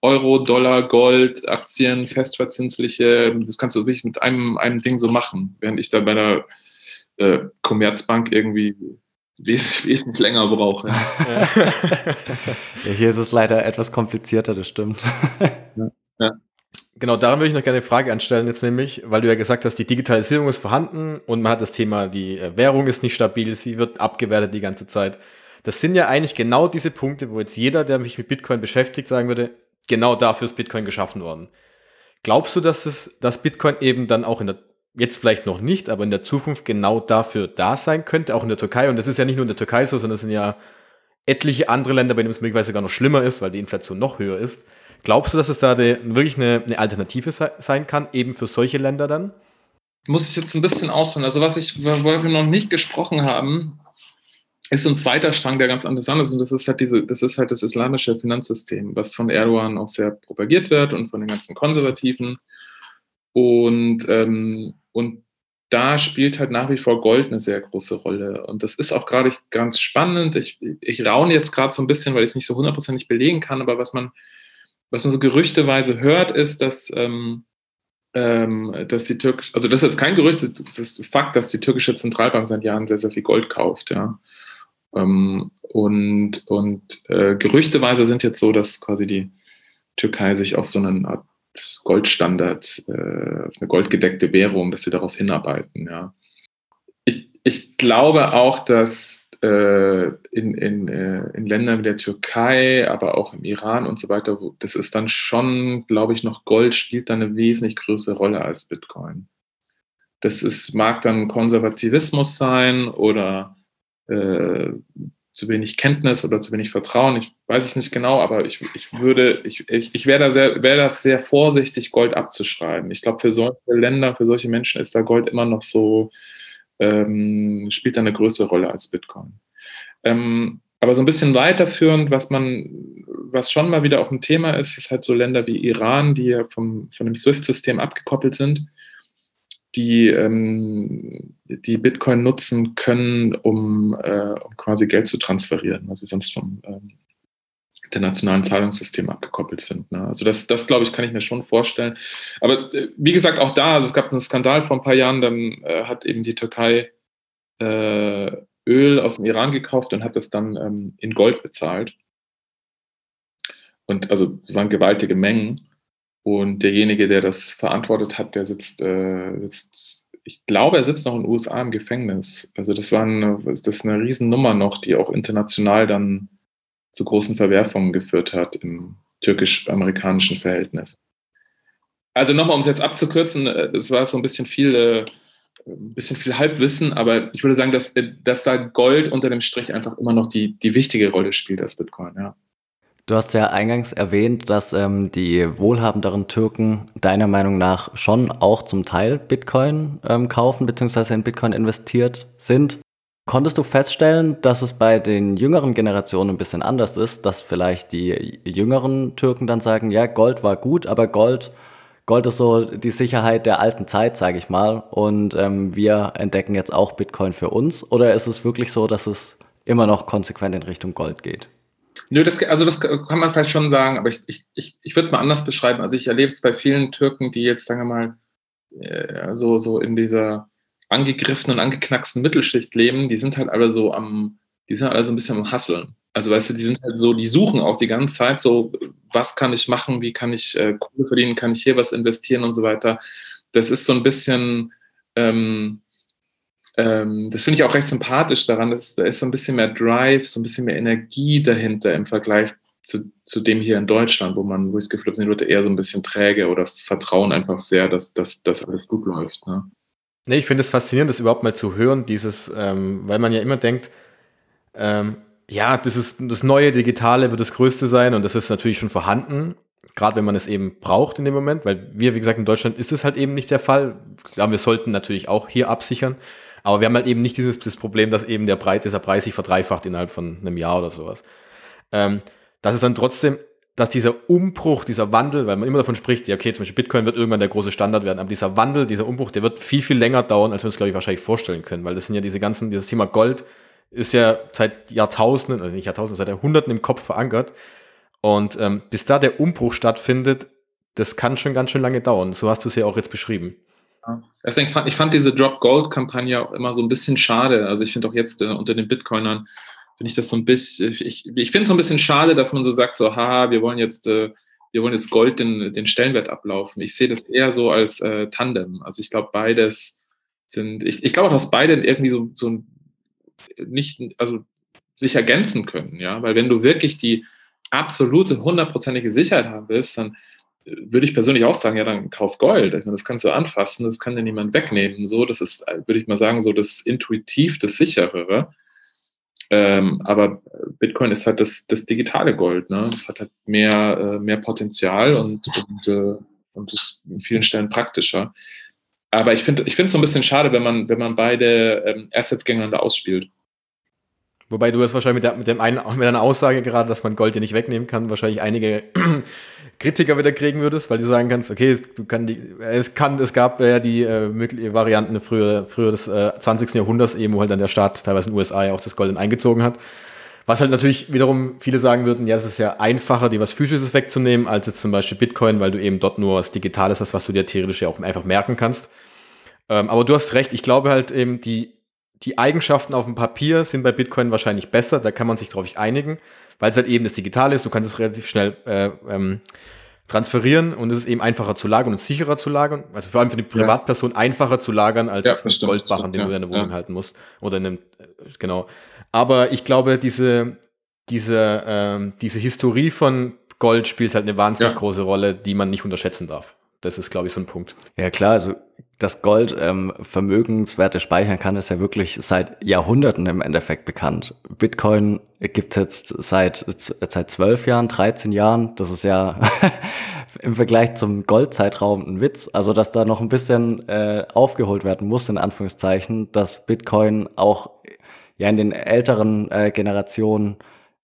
Euro, Dollar, Gold, Aktien, festverzinsliche, das kannst du wirklich mit einem, einem Ding so machen, während ich da bei der äh, Commerzbank irgendwie wes wesentlich länger brauche. Ja. ja, hier ist es leider etwas komplizierter, das stimmt. Ja. ja. Genau, daran würde ich noch gerne eine Frage anstellen, jetzt nämlich, weil du ja gesagt hast, die Digitalisierung ist vorhanden und man hat das Thema, die äh, Währung ist nicht stabil, sie wird abgewertet die ganze Zeit. Das sind ja eigentlich genau diese Punkte, wo jetzt jeder, der sich mit Bitcoin beschäftigt, sagen würde, genau dafür ist Bitcoin geschaffen worden. Glaubst du, dass, das, dass Bitcoin eben dann auch in der jetzt vielleicht noch nicht, aber in der Zukunft genau dafür da sein könnte, auch in der Türkei. Und das ist ja nicht nur in der Türkei so, sondern es sind ja etliche andere Länder, bei denen es möglicherweise sogar noch schlimmer ist, weil die Inflation noch höher ist. Glaubst du, dass es da de, wirklich eine, eine, Alternative sein kann, eben für solche Länder dann? Muss ich jetzt ein bisschen ausholen. Also was ich, worüber wir noch nicht gesprochen haben, ist so ein zweiter Strang, der ganz interessant ist. Und das ist halt diese, das ist halt das islamische Finanzsystem, was von Erdogan auch sehr propagiert wird und von den ganzen Konservativen. Und, ähm, und da spielt halt nach wie vor Gold eine sehr große Rolle. Und das ist auch gerade ganz spannend. Ich, ich raune jetzt gerade so ein bisschen, weil ich es nicht so hundertprozentig belegen kann, aber was man, was man so gerüchteweise hört, ist, dass, ähm, ähm, dass die türkische, also das ist kein Gerücht, das ist Fakt, dass die türkische Zentralbank seit Jahren sehr, sehr viel Gold kauft, ja. Ähm, und und äh, gerüchteweise sind jetzt so, dass quasi die Türkei sich auf so eine Art Goldstandard, äh, eine goldgedeckte Währung, dass sie darauf hinarbeiten. Ja. Ich, ich glaube auch, dass äh, in, in, äh, in Ländern wie der Türkei, aber auch im Iran und so weiter, das ist dann schon, glaube ich, noch Gold spielt dann eine wesentlich größere Rolle als Bitcoin. Das ist, mag dann Konservativismus sein oder äh, zu wenig Kenntnis oder zu wenig Vertrauen. Ich weiß es nicht genau, aber ich, ich würde, ich, ich, ich wäre da, sehr, wär da sehr vorsichtig, Gold abzuschreiben. Ich glaube, für solche Länder, für solche Menschen ist da Gold immer noch so, ähm, spielt da eine größere Rolle als Bitcoin. Ähm, aber so ein bisschen weiterführend, was man, was schon mal wieder auch ein Thema ist, ist halt so Länder wie Iran, die ja vom, von dem SWIFT-System abgekoppelt sind die, ähm, die Bitcoin nutzen können, um, äh, um, quasi Geld zu transferieren, weil sie sonst vom ähm, internationalen Zahlungssystem abgekoppelt sind. Ne? Also das, das glaube ich, kann ich mir schon vorstellen. Aber äh, wie gesagt, auch da, also es gab einen Skandal vor ein paar Jahren, dann äh, hat eben die Türkei äh, Öl aus dem Iran gekauft und hat das dann ähm, in Gold bezahlt. Und also es waren gewaltige Mengen. Und derjenige, der das verantwortet hat, der sitzt, äh, sitzt, ich glaube, er sitzt noch in den USA im Gefängnis. Also das war eine, das ist eine Riesennummer noch, die auch international dann zu großen Verwerfungen geführt hat im türkisch-amerikanischen Verhältnis. Also nochmal, um es jetzt abzukürzen, äh, das war so ein bisschen viel, äh, ein bisschen viel Halbwissen, aber ich würde sagen, dass, dass da Gold unter dem Strich einfach immer noch die, die wichtige Rolle spielt als Bitcoin, ja. Du hast ja eingangs erwähnt, dass ähm, die wohlhabenderen Türken deiner Meinung nach schon auch zum Teil Bitcoin ähm, kaufen bzw. in Bitcoin investiert sind. Konntest du feststellen, dass es bei den jüngeren Generationen ein bisschen anders ist, dass vielleicht die jüngeren Türken dann sagen, ja, Gold war gut, aber Gold, Gold ist so die Sicherheit der alten Zeit, sage ich mal, und ähm, wir entdecken jetzt auch Bitcoin für uns? Oder ist es wirklich so, dass es immer noch konsequent in Richtung Gold geht? Nö, das, also das kann man vielleicht schon sagen, aber ich, ich, ich, ich würde es mal anders beschreiben. Also ich erlebe es bei vielen Türken, die jetzt, sagen wir mal, äh, so, so in dieser angegriffenen, angeknacksten Mittelschicht leben, die sind halt alle so am, die sind alle so ein bisschen am Hasseln. Also weißt du, die sind halt so, die suchen auch die ganze Zeit so, was kann ich machen, wie kann ich äh, Kohle verdienen, kann ich hier was investieren und so weiter. Das ist so ein bisschen, ähm, ähm, das finde ich auch recht sympathisch daran, dass da ist so ein bisschen mehr Drive, so ein bisschen mehr Energie dahinter im Vergleich zu, zu dem hier in Deutschland, wo man, wo ich das Gefühl habe, sind Leute eher so ein bisschen träge oder vertrauen einfach sehr, dass, dass, dass alles gut läuft. Ne? Nee, ich finde es faszinierend, das überhaupt mal zu hören, dieses, ähm, weil man ja immer denkt, ähm, ja, das ist das neue Digitale wird das Größte sein und das ist natürlich schon vorhanden, gerade wenn man es eben braucht in dem Moment, weil wir, wie gesagt, in Deutschland ist es halt eben nicht der Fall. Klar, wir sollten natürlich auch hier absichern, aber wir haben halt eben nicht dieses das Problem, dass eben der Preis, dieser Preis sich verdreifacht innerhalb von einem Jahr oder sowas. Ähm, dass es dann trotzdem dass dieser Umbruch, dieser Wandel, weil man immer davon spricht, ja, okay, zum Beispiel Bitcoin wird irgendwann der große Standard werden, aber dieser Wandel, dieser Umbruch, der wird viel, viel länger dauern, als wir uns, glaube ich, wahrscheinlich vorstellen können, weil das sind ja diese ganzen, dieses Thema Gold ist ja seit Jahrtausenden, also nicht Jahrtausenden, seit Jahrhunderten im Kopf verankert. Und ähm, bis da der Umbruch stattfindet, das kann schon ganz schön lange dauern. So hast du es ja auch jetzt beschrieben. Deswegen fand ich fand diese Drop Gold Kampagne auch immer so ein bisschen schade. Also ich finde auch jetzt äh, unter den Bitcoinern finde ich das so ein bisschen, ich, ich finde es so ein bisschen schade, dass man so sagt, so, haha, wir wollen jetzt, äh, wir wollen jetzt Gold den, den Stellenwert ablaufen. Ich sehe das eher so als äh, Tandem. Also ich glaube, beides sind, ich, ich glaube auch, dass beide irgendwie so, so nicht, also sich ergänzen können, ja, weil wenn du wirklich die absolute, hundertprozentige Sicherheit haben willst, dann würde ich persönlich auch sagen, ja, dann kauf Gold. Das kannst du anfassen, das kann dir niemand wegnehmen. So, das ist, äh, würde ich mal sagen, so das intuitiv, das sicherere. Ähm, aber Bitcoin ist halt das, das digitale Gold. Ne? Das hat halt mehr, äh, mehr Potenzial und, und, äh, und ist in vielen Stellen praktischer. Aber ich finde es so ein bisschen schade, wenn man, wenn man beide ähm, Assets gegeneinander ausspielt. Wobei du es wahrscheinlich mit, der, mit, dem einen, mit deiner Aussage gerade, dass man Gold ja nicht wegnehmen kann, wahrscheinlich einige Kritiker wieder kriegen würdest, weil du sagen kannst, okay, du kann die, es kann, es gab ja die äh, Varianten früher, früher des äh, 20. Jahrhunderts eben, wo halt dann der Staat, teilweise in den USA ja auch das Gold dann eingezogen hat. Was halt natürlich wiederum viele sagen würden, ja, es ist ja einfacher, dir was Physisches wegzunehmen, als jetzt zum Beispiel Bitcoin, weil du eben dort nur was Digitales hast, was du dir theoretisch ja auch einfach merken kannst. Ähm, aber du hast recht, ich glaube halt eben, die die Eigenschaften auf dem Papier sind bei Bitcoin wahrscheinlich besser, da kann man sich drauf einigen, weil es halt eben das Digitale ist, du kannst es relativ schnell äh, ähm, transferieren und es ist eben einfacher zu lagern und sicherer zu lagern. Also vor allem für die Privatperson ja. einfacher zu lagern, als ja, einen Goldbarren, den ja, du in der Wohnung halten musst. Oder in einem, äh, genau. Aber ich glaube, diese, diese, ähm, diese Historie von Gold spielt halt eine wahnsinnig große Rolle, die man nicht unterschätzen darf. Das ist, glaube ich, so ein Punkt. Ja, klar, also dass Gold ähm, Vermögenswerte speichern kann, ist ja wirklich seit Jahrhunderten im Endeffekt bekannt. Bitcoin gibt es jetzt seit, seit zwölf Jahren, 13 Jahren. Das ist ja im Vergleich zum Goldzeitraum ein Witz. Also, dass da noch ein bisschen äh, aufgeholt werden muss, in Anführungszeichen, dass Bitcoin auch ja in den älteren äh, Generationen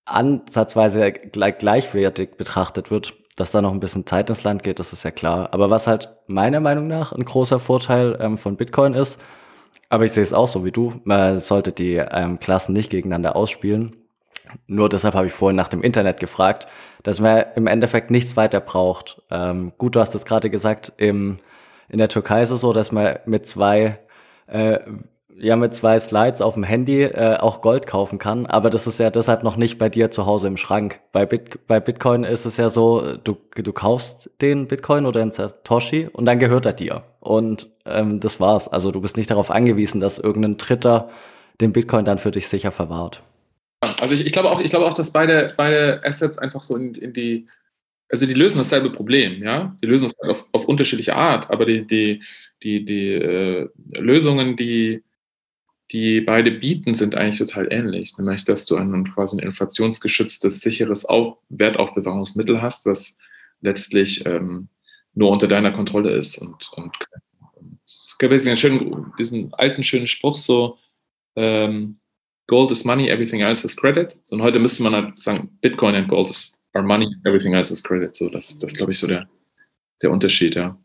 ansatzweise gleich, gleichwertig betrachtet wird dass da noch ein bisschen Zeit ins Land geht, das ist ja klar. Aber was halt meiner Meinung nach ein großer Vorteil ähm, von Bitcoin ist, aber ich sehe es auch so wie du, man sollte die ähm, Klassen nicht gegeneinander ausspielen. Nur deshalb habe ich vorhin nach dem Internet gefragt, dass man im Endeffekt nichts weiter braucht. Ähm, gut, du hast es gerade gesagt, im, in der Türkei ist es so, dass man mit zwei äh, ja mit zwei Slides auf dem Handy äh, auch Gold kaufen kann, aber das ist ja deshalb noch nicht bei dir zu Hause im Schrank. Bei, Bit bei Bitcoin ist es ja so, du, du kaufst den Bitcoin oder den Satoshi und dann gehört er dir. Und ähm, das war's. Also du bist nicht darauf angewiesen, dass irgendein Dritter den Bitcoin dann für dich sicher verwahrt. Also ich, ich glaube auch, ich glaube auch, dass beide, beide Assets einfach so in, in die, also die lösen dasselbe Problem, ja. Die lösen es halt auf, auf unterschiedliche Art, aber die, die, die, die äh, Lösungen, die die beide bieten, sind eigentlich total ähnlich. Nämlich, dass du ein quasi ein inflationsgeschütztes, sicheres Auf Wertaufbewahrungsmittel hast, was letztlich ähm, nur unter deiner Kontrolle ist. Und, und, und es gibt jetzt schönen, diesen alten, schönen Spruch so, ähm, Gold is money, everything else is credit. Und heute müsste man halt sagen, Bitcoin and Gold is our money, everything else is credit. So, das, das glaube ich, so der, der Unterschied, ja.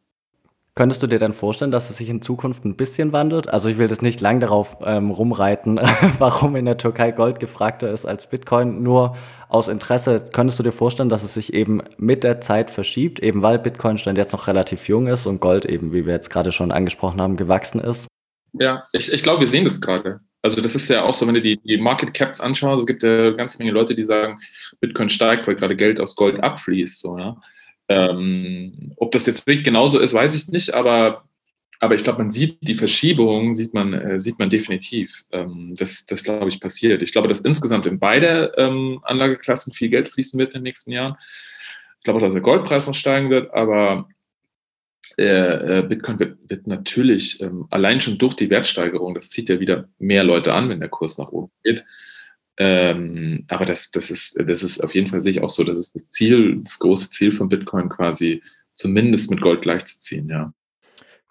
Könntest du dir dann vorstellen, dass es sich in Zukunft ein bisschen wandelt? Also ich will das nicht lang darauf ähm, rumreiten, warum in der Türkei Gold gefragter ist als Bitcoin. Nur aus Interesse, könntest du dir vorstellen, dass es sich eben mit der Zeit verschiebt, eben weil Bitcoin stand jetzt noch relativ jung ist und Gold eben, wie wir jetzt gerade schon angesprochen haben, gewachsen ist? Ja, ich, ich glaube, wir sehen das gerade. Also das ist ja auch so, wenn du die, die Market Caps anschaust, es gibt ja eine ganze Menge Leute, die sagen, Bitcoin steigt, weil gerade Geld aus Gold abfließt. So, ja. Ähm, ob das jetzt wirklich genauso ist, weiß ich nicht, aber, aber ich glaube, man sieht die Verschiebung, sieht man, äh, sieht man definitiv. Ähm, das, das glaube ich, passiert. Ich glaube, dass insgesamt in beide ähm, Anlageklassen viel Geld fließen wird in den nächsten Jahren. Ich glaube auch, dass der Goldpreis noch steigen wird, aber äh, äh, Bitcoin wird, wird natürlich ähm, allein schon durch die Wertsteigerung, das zieht ja wieder mehr Leute an, wenn der Kurs nach oben geht. Ähm, aber das, das, ist, das ist auf jeden Fall sehe ich auch so, das ist das Ziel, das große Ziel von Bitcoin quasi zumindest mit Gold gleichzuziehen, ja.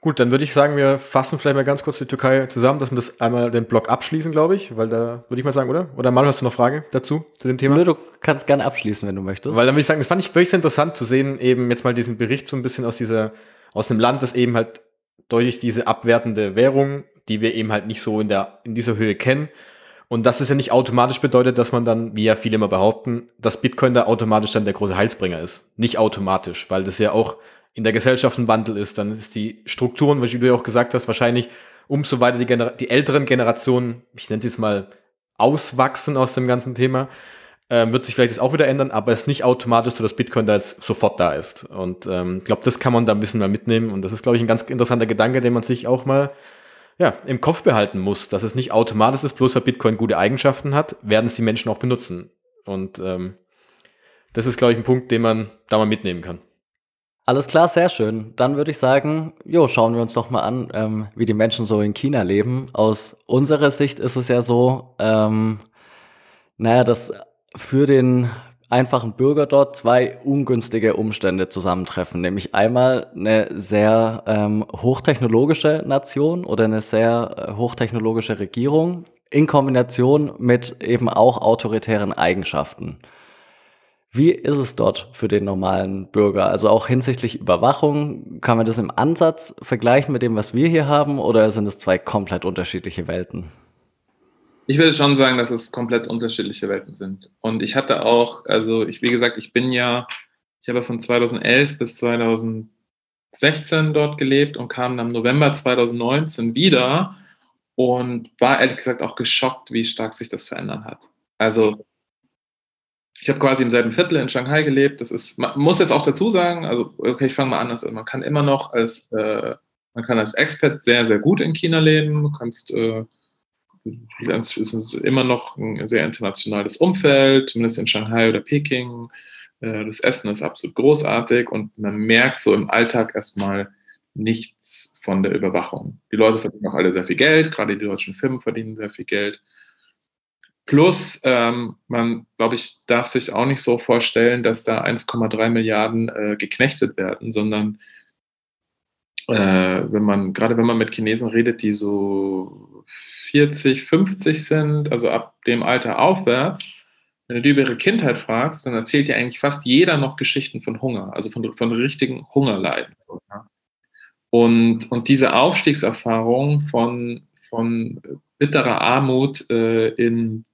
Gut, dann würde ich sagen, wir fassen vielleicht mal ganz kurz die Türkei zusammen, dass wir das einmal den Block abschließen, glaube ich, weil da würde ich mal sagen, oder? Oder mal hast du noch Frage dazu, zu dem Thema? Nö, du kannst gerne abschließen, wenn du möchtest. Weil dann würde ich sagen, das fand ich wirklich sehr interessant zu sehen, eben jetzt mal diesen Bericht so ein bisschen aus dieser, aus einem Land, das eben halt durch diese abwertende Währung, die wir eben halt nicht so in der, in dieser Höhe kennen, und das ist ja nicht automatisch bedeutet, dass man dann, wie ja viele immer behaupten, dass Bitcoin da automatisch dann der große Heilsbringer ist. Nicht automatisch, weil das ja auch in der Gesellschaft ein Wandel ist. Dann ist die Strukturen, wie du ja auch gesagt hast, wahrscheinlich umso weiter die, Gener die älteren Generationen, ich nenne es jetzt mal, auswachsen aus dem ganzen Thema, ähm, wird sich vielleicht das auch wieder ändern, aber es ist nicht automatisch so, dass Bitcoin da jetzt sofort da ist. Und ich ähm, glaube, das kann man da ein bisschen mal mitnehmen. Und das ist, glaube ich, ein ganz interessanter Gedanke, den man sich auch mal ja, im Kopf behalten muss, dass es nicht automatisch ist, bloß weil Bitcoin gute Eigenschaften hat, werden es die Menschen auch benutzen. Und ähm, das ist, glaube ich, ein Punkt, den man da mal mitnehmen kann. Alles klar, sehr schön. Dann würde ich sagen, jo, schauen wir uns doch mal an, ähm, wie die Menschen so in China leben. Aus unserer Sicht ist es ja so, ähm, naja, dass für den einfachen Bürger dort zwei ungünstige Umstände zusammentreffen. Nämlich einmal eine sehr ähm, hochtechnologische Nation oder eine sehr äh, hochtechnologische Regierung in Kombination mit eben auch autoritären Eigenschaften. Wie ist es dort für den normalen Bürger? Also auch hinsichtlich Überwachung, kann man das im Ansatz vergleichen mit dem, was wir hier haben, oder sind es zwei komplett unterschiedliche Welten? Ich würde schon sagen, dass es komplett unterschiedliche Welten sind. Und ich hatte auch, also ich, wie gesagt, ich bin ja, ich habe von 2011 bis 2016 dort gelebt und kam dann im November 2019 wieder und war ehrlich gesagt auch geschockt, wie stark sich das verändert hat. Also ich habe quasi im selben Viertel in Shanghai gelebt. Das ist, man muss jetzt auch dazu sagen, also okay, ich fange mal an. Also man kann immer noch als, äh, man kann als Expert sehr, sehr gut in China leben. Du kannst äh, es ist immer noch ein sehr internationales Umfeld, zumindest in Shanghai oder Peking. Äh, das Essen ist absolut großartig und man merkt so im Alltag erstmal nichts von der Überwachung. Die Leute verdienen auch alle sehr viel Geld, gerade die deutschen Firmen verdienen sehr viel Geld. Plus, ähm, man, glaube ich, darf sich auch nicht so vorstellen, dass da 1,3 Milliarden äh, geknechtet werden, sondern äh, wenn man, gerade wenn man mit Chinesen redet, die so 40, 50 sind, also ab dem Alter aufwärts, wenn du die über ihre Kindheit fragst, dann erzählt dir eigentlich fast jeder noch Geschichten von Hunger, also von, von richtigen Hungerleiden. Und, und diese Aufstiegserfahrung von, von bitterer Armut äh, in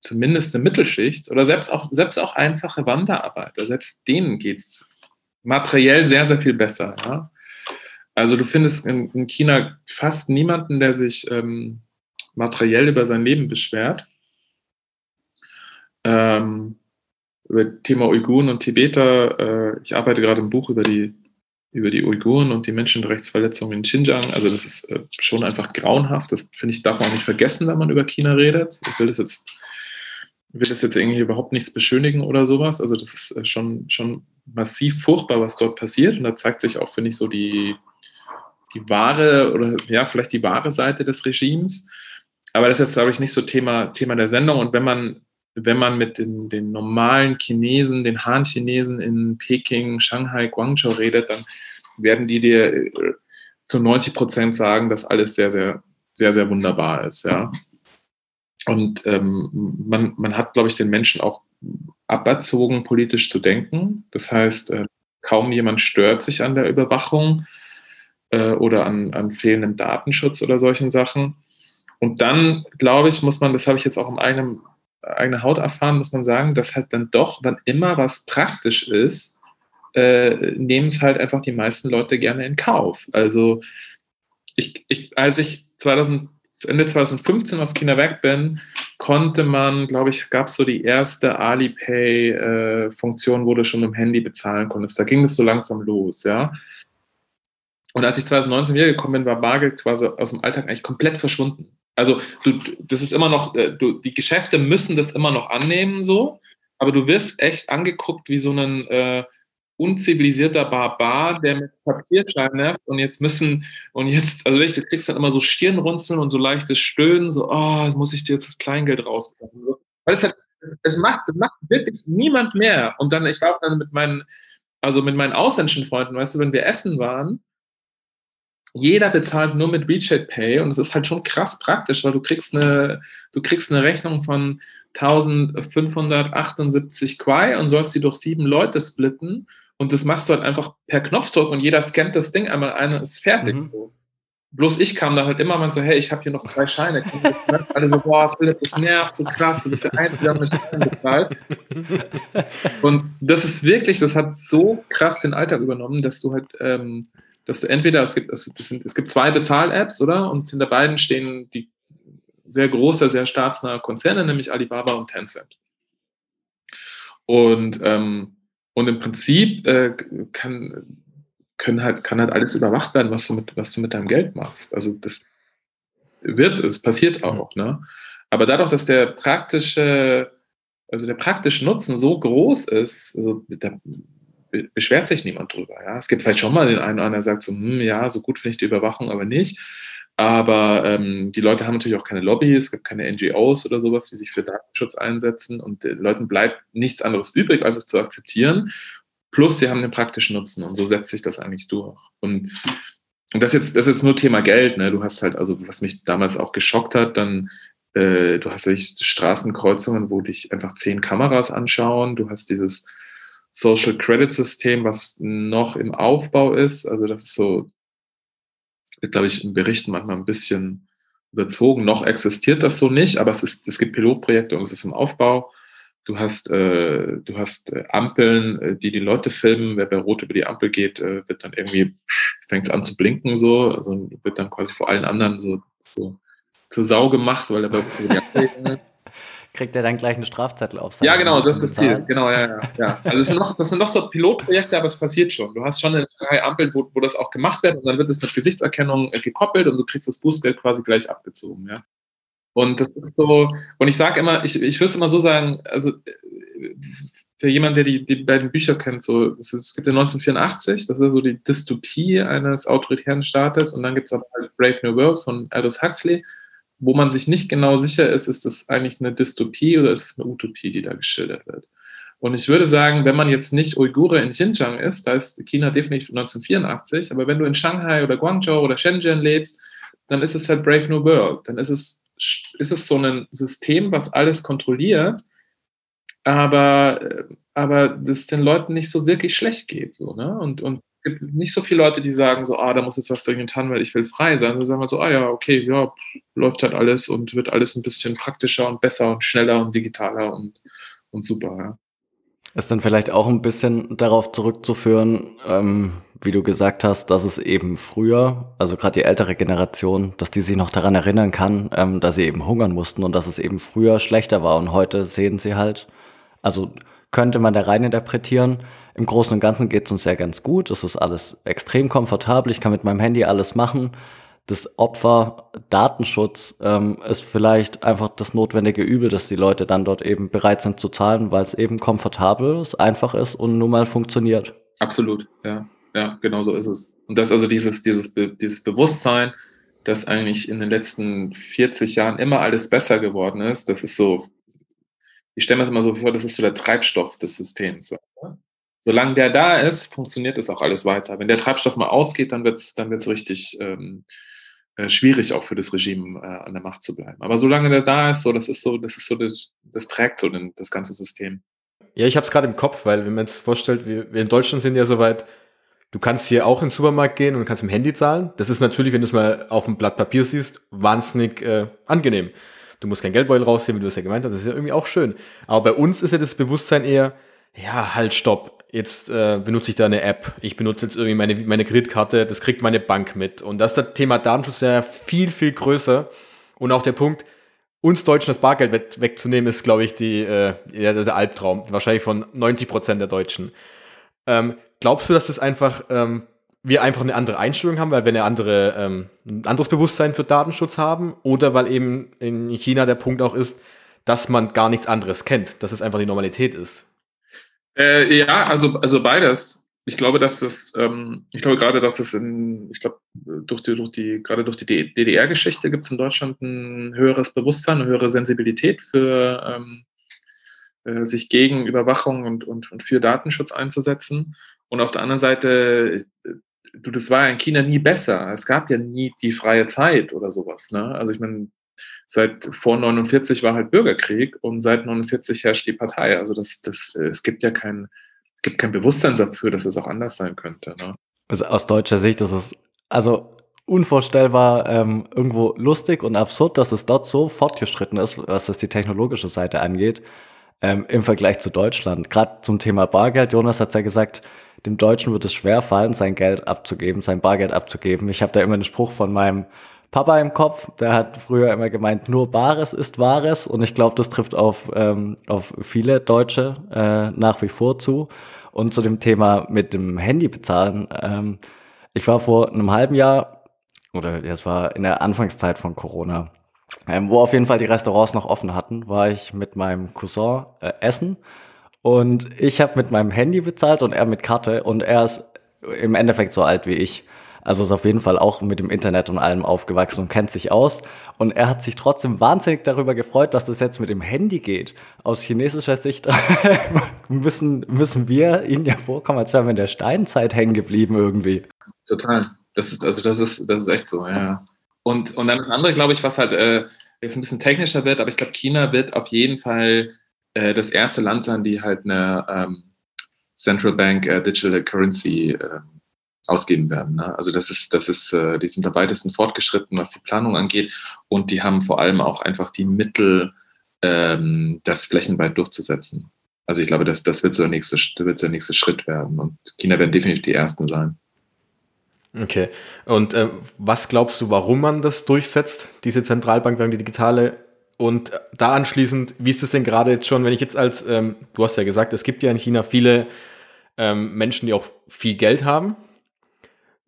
zumindest eine Mittelschicht oder selbst auch, selbst auch einfache Wanderarbeiter, selbst denen geht es materiell sehr, sehr viel besser. Ja? Also du findest in, in, China fast niemanden, der sich ähm, materiell über sein Leben beschwert. Ähm, über Thema Uiguren und Tibeter. Äh, ich arbeite gerade ein Buch über die, über die Uiguren und die Menschenrechtsverletzungen in Xinjiang. Also das ist äh, schon einfach grauenhaft. Das finde ich, darf man auch nicht vergessen, wenn man über China redet. Ich will das jetzt, will das jetzt irgendwie überhaupt nichts beschönigen oder sowas. Also das ist äh, schon, schon massiv furchtbar, was dort passiert. Und da zeigt sich auch, finde ich, so die, die wahre oder ja, vielleicht die wahre Seite des Regimes aber das ist jetzt, glaube ich, nicht so Thema, Thema der Sendung. Und wenn man, wenn man mit den, den normalen Chinesen, den Han-Chinesen in Peking, Shanghai, Guangzhou redet, dann werden die dir äh, zu 90 Prozent sagen, dass alles sehr, sehr, sehr, sehr wunderbar ist. Ja. und ähm, man, man hat, glaube ich, den Menschen auch aberzogen, politisch zu denken. Das heißt, äh, kaum jemand stört sich an der Überwachung äh, oder an, an fehlendem Datenschutz oder solchen Sachen. Und dann, glaube ich, muss man, das habe ich jetzt auch im eigenen, eigenen Haut erfahren, muss man sagen, dass halt dann doch, wann immer was praktisch ist, äh, nehmen es halt einfach die meisten Leute gerne in Kauf. Also ich, ich, als ich 2000, Ende 2015 aus China weg bin, konnte man, glaube ich, gab es so die erste Alipay-Funktion, äh, wo du schon mit dem Handy bezahlen konntest. Da ging es so langsam los, ja. Und als ich 2019 wieder gekommen bin, war Bargeld quasi aus dem Alltag eigentlich komplett verschwunden. Also du, das ist immer noch, äh, du, die Geschäfte müssen das immer noch annehmen, so, aber du wirst echt angeguckt wie so ein äh, unzivilisierter Barbar, der mit Papierschein nervt und jetzt müssen, und jetzt, also wirklich, du kriegst dann immer so Stirnrunzeln und so leichtes Stöhnen, so, oh, jetzt muss ich dir jetzt das Kleingeld rauskommen. Weil es halt, es macht, das macht wirklich niemand mehr. Und dann, ich war auch dann mit meinen, also mit meinen ausländischen Freunden, weißt du, wenn wir essen waren, jeder bezahlt nur mit WeChat Pay und es ist halt schon krass praktisch, weil du kriegst eine, du kriegst eine Rechnung von 1578 Quai und sollst sie durch sieben Leute splitten und das machst du halt einfach per Knopfdruck und jeder scannt das Ding einmal ein und ist fertig. Mhm. So. Bloß ich kam da halt immer mal so, hey, ich habe hier noch zwei Scheine. Alle so, boah, Philipp, das nervt so krass, du bist der Einzige, der mit Scheinen bezahlt. Und das ist wirklich, das hat so krass den Alltag übernommen, dass du halt, ähm, dass du entweder, es gibt, es, sind, es gibt zwei Bezahl-Apps, oder? Und hinter beiden stehen die sehr große, sehr staatsnahe Konzerne, nämlich Alibaba und Tencent. Und ähm, und im Prinzip äh, kann, können halt, kann halt alles überwacht werden, was du, mit, was du mit deinem Geld machst. Also das wird, es passiert auch. Ne? Aber dadurch, dass der praktische, also der praktische Nutzen so groß ist, also da beschwert sich niemand drüber. Ja? Es gibt vielleicht schon mal den einen oder anderen, der sagt so, hm, ja, so gut finde ich die Überwachung, aber nicht. Aber ähm, die Leute haben natürlich auch keine Lobby, es gibt keine NGOs oder sowas, die sich für Datenschutz einsetzen und den Leuten bleibt nichts anderes übrig, als es zu akzeptieren. Plus, sie haben den praktischen Nutzen und so setzt sich das eigentlich durch. Und, und das, jetzt, das ist jetzt nur Thema Geld. Ne? Du hast halt, also was mich damals auch geschockt hat, dann äh, du hast Straßenkreuzungen, wo dich einfach zehn Kameras anschauen. Du hast dieses Social Credit System, was noch im Aufbau ist. Also das ist so wird, glaube ich, in Berichten manchmal ein bisschen überzogen. Noch existiert das so nicht, aber es, ist, es gibt Pilotprojekte und es ist im Aufbau. Du hast, äh, du hast äh, Ampeln, äh, die die Leute filmen. Wer bei Rot über die Ampel geht, äh, wird dann irgendwie, fängt es an zu blinken so, also wird dann quasi vor allen anderen so, so zur Sau gemacht, weil er bei Rot über die Ampel kriegt er dann gleich einen Strafzettel auf Ja, genau, das ist das Ziel. Genau, ja, ja. ja. Also das sind, noch, das sind noch so Pilotprojekte, aber es passiert schon. Du hast schon eine Ampel, wo, wo das auch gemacht wird und dann wird es mit Gesichtserkennung äh, gekoppelt und du kriegst das Bußgeld quasi gleich abgezogen, ja. Und das ist so, und ich sage immer, ich, ich würde es immer so sagen, also äh, für jemanden, der die, die beiden Bücher kennt, so, es, ist, es gibt ja 1984, das ist so die Dystopie eines autoritären Staates und dann gibt es aber halt Brave New World von Aldous Huxley wo man sich nicht genau sicher ist, ist das eigentlich eine Dystopie oder ist es eine Utopie, die da geschildert wird. Und ich würde sagen, wenn man jetzt nicht Uigure in Xinjiang ist, da ist China definitiv 1984, aber wenn du in Shanghai oder Guangzhou oder Shenzhen lebst, dann ist es halt Brave New World. Dann ist es, ist es so ein System, was alles kontrolliert, aber, aber das den Leuten nicht so wirklich schlecht geht. So, ne? und, und gibt nicht so viele Leute, die sagen so, ah, da muss jetzt was dringend getan, weil ich will frei sein. Sie sagen halt so, ah ja, okay, ja, läuft halt alles und wird alles ein bisschen praktischer und besser und schneller und digitaler und, und super, ja. Ist dann vielleicht auch ein bisschen darauf zurückzuführen, ähm, wie du gesagt hast, dass es eben früher, also gerade die ältere Generation, dass die sich noch daran erinnern kann, ähm, dass sie eben hungern mussten und dass es eben früher schlechter war. Und heute sehen sie halt, also könnte man da rein interpretieren, im Großen und Ganzen geht es uns ja ganz gut. Es ist alles extrem komfortabel. Ich kann mit meinem Handy alles machen. Das Opfer Datenschutz ähm, ist vielleicht einfach das notwendige Übel, dass die Leute dann dort eben bereit sind zu zahlen, weil es eben komfortabel ist, einfach ist und nun mal funktioniert. Absolut, ja. Ja, genau so ist es. Und das also dieses, dieses, dieses Bewusstsein, dass eigentlich in den letzten 40 Jahren immer alles besser geworden ist, das ist so, ich stelle mir das immer so vor, das ist so der Treibstoff des Systems solange der da ist, funktioniert das auch alles weiter. Wenn der Treibstoff mal ausgeht, dann wird es dann wird's richtig, ähm, äh, schwierig auch für das Regime äh, an der Macht zu bleiben. Aber solange der da ist, so das ist so, das ist so, das, das trägt so den, das ganze System. Ja, ich habe es gerade im Kopf, weil wenn man es vorstellt, wir, wir in Deutschland sind ja soweit, du kannst hier auch in den Supermarkt gehen und kannst dem Handy zahlen. Das ist natürlich, wenn du es mal auf dem Blatt Papier siehst, wahnsinnig äh, angenehm. Du musst kein Geldbeutel rausnehmen, wie du es ja gemeint hast. Das ist ja irgendwie auch schön. Aber bei uns ist ja das Bewusstsein eher, ja, halt, stopp. Jetzt äh, benutze ich da eine App. Ich benutze jetzt irgendwie meine, meine Kreditkarte. Das kriegt meine Bank mit. Und das ist das Thema Datenschutz ja viel, viel größer. Und auch der Punkt, uns Deutschen das Bargeld weg, wegzunehmen, ist, glaube ich, die, äh, ja, der Albtraum. Wahrscheinlich von 90 Prozent der Deutschen. Ähm, glaubst du, dass das einfach, ähm, wir einfach eine andere Einstellung haben, weil wir eine andere, ähm, ein anderes Bewusstsein für Datenschutz haben? Oder weil eben in China der Punkt auch ist, dass man gar nichts anderes kennt, dass es einfach die Normalität ist? Äh, ja, also, also beides ich glaube, dass es, ähm, ich glaube gerade, dass es in, ich glaube, durch die, durch die, gerade durch die DDR-Geschichte gibt es in Deutschland ein höheres Bewusstsein, eine höhere Sensibilität für ähm, äh, sich gegen Überwachung und, und, und für Datenschutz einzusetzen. Und auf der anderen Seite, äh, du, das war ja in China nie besser. Es gab ja nie die freie Zeit oder sowas. Ne? Also ich meine, seit vor 49 war halt Bürgerkrieg und seit 49 herrscht die Partei. Also das, das, es gibt ja kein gibt kein Bewusstsein dafür, dass es auch anders sein könnte. Ne? Also aus deutscher Sicht ist es also unvorstellbar ähm, irgendwo lustig und absurd, dass es dort so fortgeschritten ist, was das die technologische Seite angeht, ähm, im Vergleich zu Deutschland. Gerade zum Thema Bargeld, Jonas hat ja gesagt, dem Deutschen wird es schwer fallen, sein Geld abzugeben, sein Bargeld abzugeben. Ich habe da immer einen Spruch von meinem Papa im Kopf, der hat früher immer gemeint, nur Bares ist Wahres und ich glaube, das trifft auf, ähm, auf viele Deutsche äh, nach wie vor zu. Und zu dem Thema mit dem Handy bezahlen, ähm, ich war vor einem halben Jahr, oder es war in der Anfangszeit von Corona, ähm, wo auf jeden Fall die Restaurants noch offen hatten, war ich mit meinem Cousin äh, essen und ich habe mit meinem Handy bezahlt und er mit Karte und er ist im Endeffekt so alt wie ich. Also ist auf jeden Fall auch mit dem Internet und allem aufgewachsen und kennt sich aus. Und er hat sich trotzdem wahnsinnig darüber gefreut, dass das jetzt mit dem Handy geht. Aus chinesischer Sicht müssen, müssen wir ihnen ja vorkommen, als wären wir in der Steinzeit hängen geblieben irgendwie. Total. Das ist, also das ist, das ist echt so, ja. Und, und dann das andere, glaube ich, was halt äh, jetzt ein bisschen technischer wird, aber ich glaube, China wird auf jeden Fall äh, das erste Land sein, die halt eine ähm, Central Bank äh, Digital Currency äh, ausgeben werden. Ne? Also das ist, das ist, äh, die sind am weitesten fortgeschritten, was die Planung angeht, und die haben vor allem auch einfach die Mittel, ähm, das flächenweit durchzusetzen. Also ich glaube, das, das wird so der nächste, wird so der nächste Schritt werden. Und China werden definitiv die ersten sein. Okay. Und äh, was glaubst du, warum man das durchsetzt, diese Zentralbankwährung, die digitale? Und da anschließend, wie ist es denn gerade jetzt schon, wenn ich jetzt als, ähm, du hast ja gesagt, es gibt ja in China viele ähm, Menschen, die auch viel Geld haben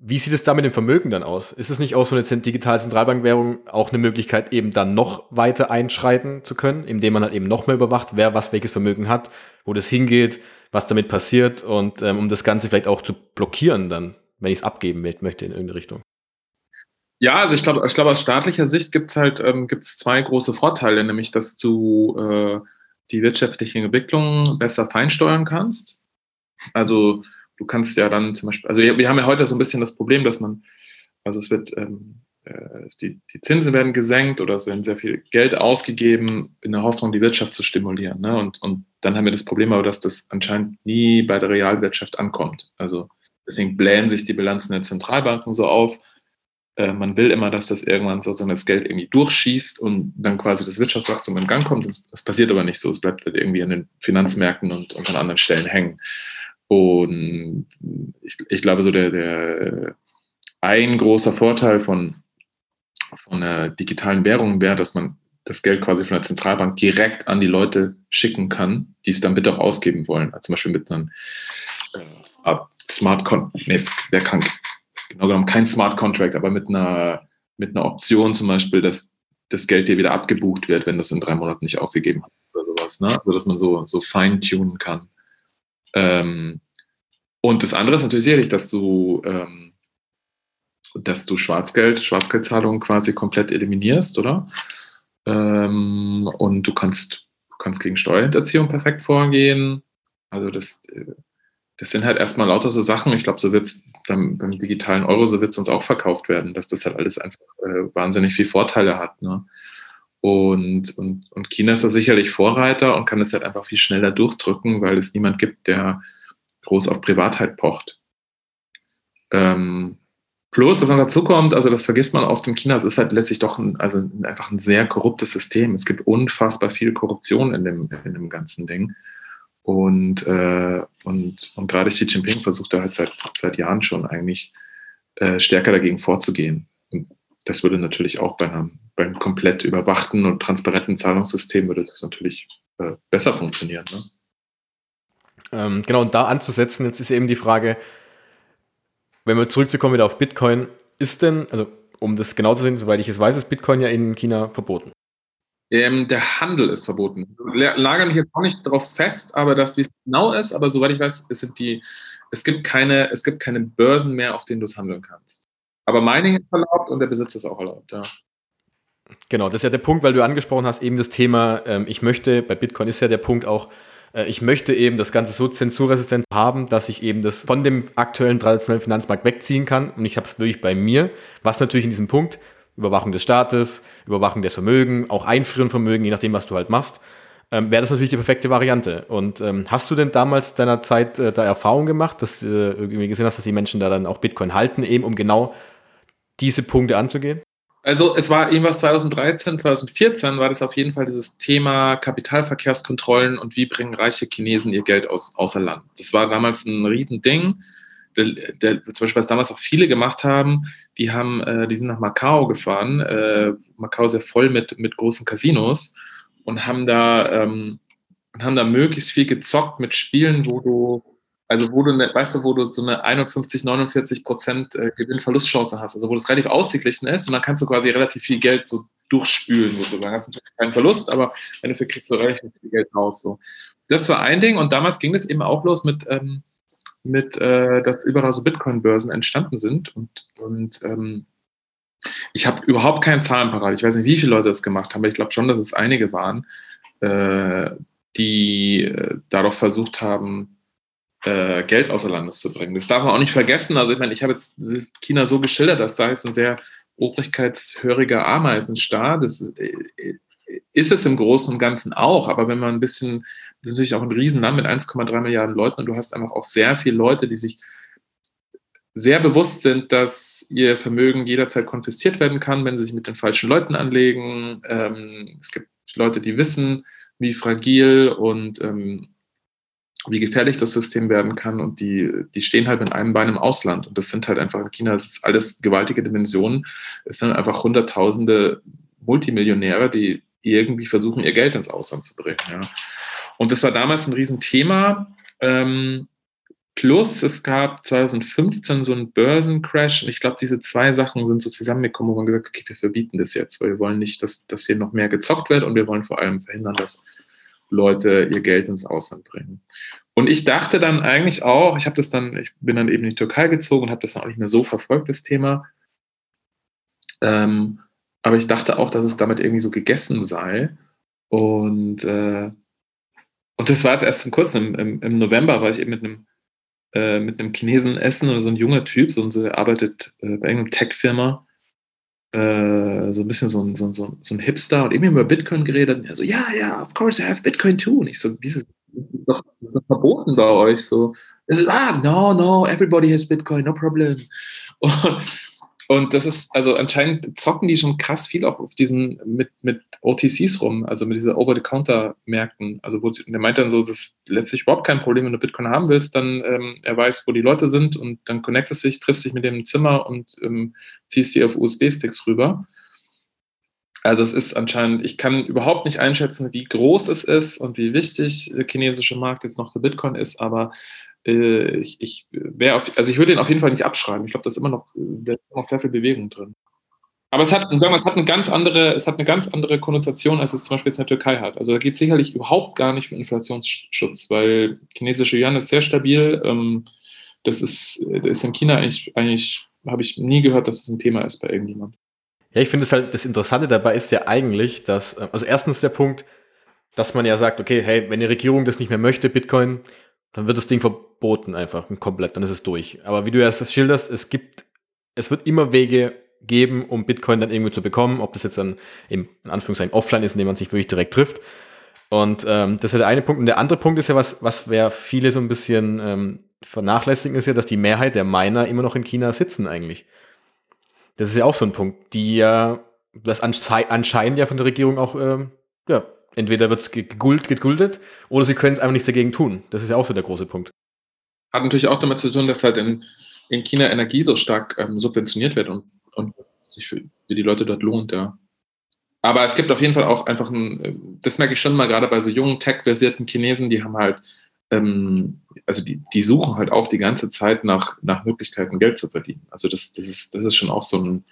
wie sieht es da mit dem Vermögen dann aus? Ist es nicht auch so eine digitale Zentralbankwährung auch eine Möglichkeit, eben dann noch weiter einschreiten zu können, indem man halt eben noch mehr überwacht, wer was welches Vermögen hat, wo das hingeht, was damit passiert und ähm, um das Ganze vielleicht auch zu blockieren dann, wenn ich es abgeben möchte in irgendeine Richtung? Ja, also ich glaube, ich glaube aus staatlicher Sicht gibt es halt ähm, gibt's zwei große Vorteile, nämlich dass du äh, die wirtschaftliche Entwicklung besser feinsteuern kannst. Also du kannst ja dann zum Beispiel, also wir, wir haben ja heute so ein bisschen das Problem, dass man, also es wird, ähm, äh, die, die Zinsen werden gesenkt oder es werden sehr viel Geld ausgegeben in der Hoffnung, die Wirtschaft zu stimulieren. Ne? Und, und dann haben wir das Problem aber, dass das anscheinend nie bei der Realwirtschaft ankommt. Also deswegen blähen sich die Bilanzen der Zentralbanken so auf. Äh, man will immer, dass das irgendwann sozusagen das Geld irgendwie durchschießt und dann quasi das Wirtschaftswachstum in Gang kommt. Das, das passiert aber nicht so. Es bleibt halt irgendwie an den Finanzmärkten und, und an anderen Stellen hängen. Und ich, ich glaube, so der, der ein großer Vorteil von, von einer digitalen Währung wäre, dass man das Geld quasi von der Zentralbank direkt an die Leute schicken kann, die es dann bitte auch ausgeben wollen. Also zum Beispiel mit einem äh, Smart Contract, nee, wer kann genau genommen kein Smart Contract, aber mit einer, mit einer Option zum Beispiel, dass das Geld dir wieder abgebucht wird, wenn du es in drei Monaten nicht ausgegeben hast oder sowas. Ne? Also dass man so, so feintunen kann. Ähm, und das andere ist natürlich sicherlich, dass du, ähm, dass du Schwarzgeld, Schwarzgeldzahlungen quasi komplett eliminierst, oder? Ähm, und du kannst, kannst gegen Steuerhinterziehung perfekt vorgehen. Also das, äh, das sind halt erstmal lauter so Sachen. Ich glaube, so wird es beim digitalen Euro, so wird es uns auch verkauft werden, dass das halt alles einfach äh, wahnsinnig viel Vorteile hat. Ne? Und, und, und China ist da sicherlich Vorreiter und kann es halt einfach viel schneller durchdrücken, weil es niemand gibt, der groß auf Privatheit pocht. Ähm, plus, was noch dazu kommt, also das vergisst man oft in China, es ist halt letztlich doch ein, also einfach ein sehr korruptes System. Es gibt unfassbar viel Korruption in dem, in dem ganzen Ding. Und, äh, und, und gerade Xi Jinping versucht da halt seit, seit Jahren schon eigentlich äh, stärker dagegen vorzugehen. Und das würde natürlich auch bei einem, beim komplett überwachten und transparenten Zahlungssystem würde das natürlich äh, besser funktionieren. Ne? Ähm, genau, und da anzusetzen, jetzt ist eben die Frage, wenn wir zurückzukommen wieder auf Bitcoin, ist denn, also um das genau zu sehen, soweit ich es weiß, ist Bitcoin ja in China verboten. Ähm, der Handel ist verboten. Wir lagern mich auch nicht darauf fest, aber das, wie es genau ist, aber soweit ich weiß, es sind die, es gibt keine, es gibt keine Börsen mehr, auf denen du es handeln kannst. Aber Mining ist erlaubt und der Besitz ist auch erlaubt, ja. Genau, das ist ja der Punkt, weil du angesprochen hast, eben das Thema, ähm, ich möchte, bei Bitcoin ist ja der Punkt auch, äh, ich möchte eben das Ganze so zensurresistent haben, dass ich eben das von dem aktuellen traditionellen Finanzmarkt wegziehen kann. Und ich habe es wirklich bei mir, was natürlich in diesem Punkt Überwachung des Staates, Überwachung des Vermögens, auch Einfrieren Vermögen, je nachdem, was du halt machst, ähm, wäre das natürlich die perfekte Variante. Und ähm, hast du denn damals deiner Zeit äh, da Erfahrung gemacht, dass du äh, irgendwie gesehen hast, dass die Menschen da dann auch Bitcoin halten, eben um genau diese Punkte anzugehen? Also es war irgendwas 2013, 2014 war das auf jeden Fall dieses Thema Kapitalverkehrskontrollen und wie bringen reiche Chinesen ihr Geld aus, außer Land. Das war damals ein Riesending der, der, zum Beispiel was damals auch viele gemacht haben, die haben, äh, die sind nach Macau gefahren. Äh, Macau ist ja voll mit, mit großen Casinos und haben da, ähm, haben da möglichst viel gezockt mit Spielen, wo du, also wo du, ne, weißt du, wo du so eine 51, 49 Prozent äh, Gewinn-Verlustchance hast, also wo das relativ ausgeglichen ist und dann kannst du quasi relativ viel Geld so durchspülen sozusagen. Das ist natürlich kein Verlust, aber dafür kriegst du relativ viel Geld raus. So. Das war ein Ding und damals ging das eben auch los mit, ähm, mit, äh, dass überall so Bitcoin-Börsen entstanden sind. Und, und ähm, ich habe überhaupt keine Zahlen parat. Ich weiß nicht, wie viele Leute das gemacht haben, aber ich glaube schon, dass es einige waren, äh, die äh, dadurch versucht haben, äh, Geld außer Landes zu bringen. Das darf man auch nicht vergessen. Also ich meine, ich habe jetzt China so geschildert, dass da ist ein sehr obrigkeitshöriger Ameisenstaat. Das äh, ist es im Großen und Ganzen auch, aber wenn man ein bisschen, das ist natürlich auch ein Riesenland mit 1,3 Milliarden Leuten und du hast einfach auch sehr viele Leute, die sich sehr bewusst sind, dass ihr Vermögen jederzeit konfisziert werden kann, wenn sie sich mit den falschen Leuten anlegen. Ähm, es gibt Leute, die wissen, wie fragil und ähm, wie gefährlich das System werden kann und die, die stehen halt mit einem Bein im Ausland und das sind halt einfach in China, das ist alles gewaltige Dimensionen. Es sind einfach Hunderttausende Multimillionäre, die irgendwie versuchen, ihr Geld ins Ausland zu bringen. Ja. Und das war damals ein Riesenthema. Ähm, plus es gab 2015 so einen Börsencrash und ich glaube, diese zwei Sachen sind so zusammengekommen, wo man gesagt hat, okay, wir verbieten das jetzt, weil wir wollen nicht, dass, dass hier noch mehr gezockt wird und wir wollen vor allem verhindern, dass Leute ihr Geld ins Ausland bringen. Und ich dachte dann eigentlich auch, ich habe das dann, ich bin dann eben in die Türkei gezogen und habe das dann auch nicht mehr so verfolgt, das Thema. Ähm, aber ich dachte auch, dass es damit irgendwie so gegessen sei. Und, äh, und das war jetzt erst im kurzen, im, im, November war ich eben mit einem, äh, mit einem Chinesen essen oder so ein junger Typ, so, der arbeitet äh, bei irgendeiner Tech-Firma, äh, so ein bisschen so ein, so, so, so ein Hipster und eben über Bitcoin geredet. Und er so, ja, ja, of course I have Bitcoin too. Und ich so, wie ist das, ist doch verboten bei euch so, ah, no, no, everybody has Bitcoin, no problem. Und, und das ist, also anscheinend zocken die schon krass viel auch auf diesen, mit, mit OTCs rum, also mit diesen Over-the-Counter-Märkten. Also wo, der meint dann so, das ist letztlich überhaupt kein Problem, wenn du Bitcoin haben willst, dann ähm, er weiß, wo die Leute sind und dann connectest dich, triffst dich mit dem im Zimmer und ähm, ziehst die auf USB-Sticks rüber. Also es ist anscheinend, ich kann überhaupt nicht einschätzen, wie groß es ist und wie wichtig der chinesische Markt jetzt noch für Bitcoin ist, aber äh, ich, ich wäre also ich würde den auf jeden Fall nicht abschreiben. Ich glaube, da ist immer noch, da ist noch sehr viel Bewegung drin. Aber es hat, es hat eine ganz andere, es hat eine ganz andere Konnotation, als es zum Beispiel jetzt in der Türkei hat. Also da geht es sicherlich überhaupt gar nicht um Inflationsschutz, weil chinesische Yuan ist sehr stabil. Ähm, das ist, das ist in China eigentlich, eigentlich habe ich nie gehört, dass es das ein Thema ist bei irgendjemand. Ja, ich finde es halt, das Interessante dabei ist ja eigentlich, dass, also erstens der Punkt, dass man ja sagt, okay, hey, wenn die Regierung das nicht mehr möchte, Bitcoin, Dann wird das Ding verboten einfach komplett, dann ist es durch. Aber wie du erst schilderst, es gibt, es wird immer Wege geben, um Bitcoin dann irgendwie zu bekommen, ob das jetzt dann im, in Anführungszeichen offline ist, indem man sich wirklich direkt trifft. Und ähm, das ist ja der eine Punkt. Und der andere Punkt ist ja, was, was wer viele so ein bisschen ähm, vernachlässigen, ist ja, dass die Mehrheit der Miner immer noch in China sitzen eigentlich. Das ist ja auch so ein Punkt, die ja, das anscheinend ja von der Regierung auch, ähm, ja, entweder wird es geguldet, geguldet oder sie können es einfach nichts dagegen tun. Das ist ja auch so der große Punkt. Hat natürlich auch damit zu tun, dass halt in, in China Energie so stark ähm, subventioniert wird und, und sich für, für die Leute dort lohnt, ja. Aber es gibt auf jeden Fall auch einfach ein, das merke ich schon mal gerade bei so jungen tech-versierten Chinesen, die haben halt, ähm, also die, die suchen halt auch die ganze Zeit nach, nach Möglichkeiten, Geld zu verdienen. Also das, das, ist, das ist schon auch so ein,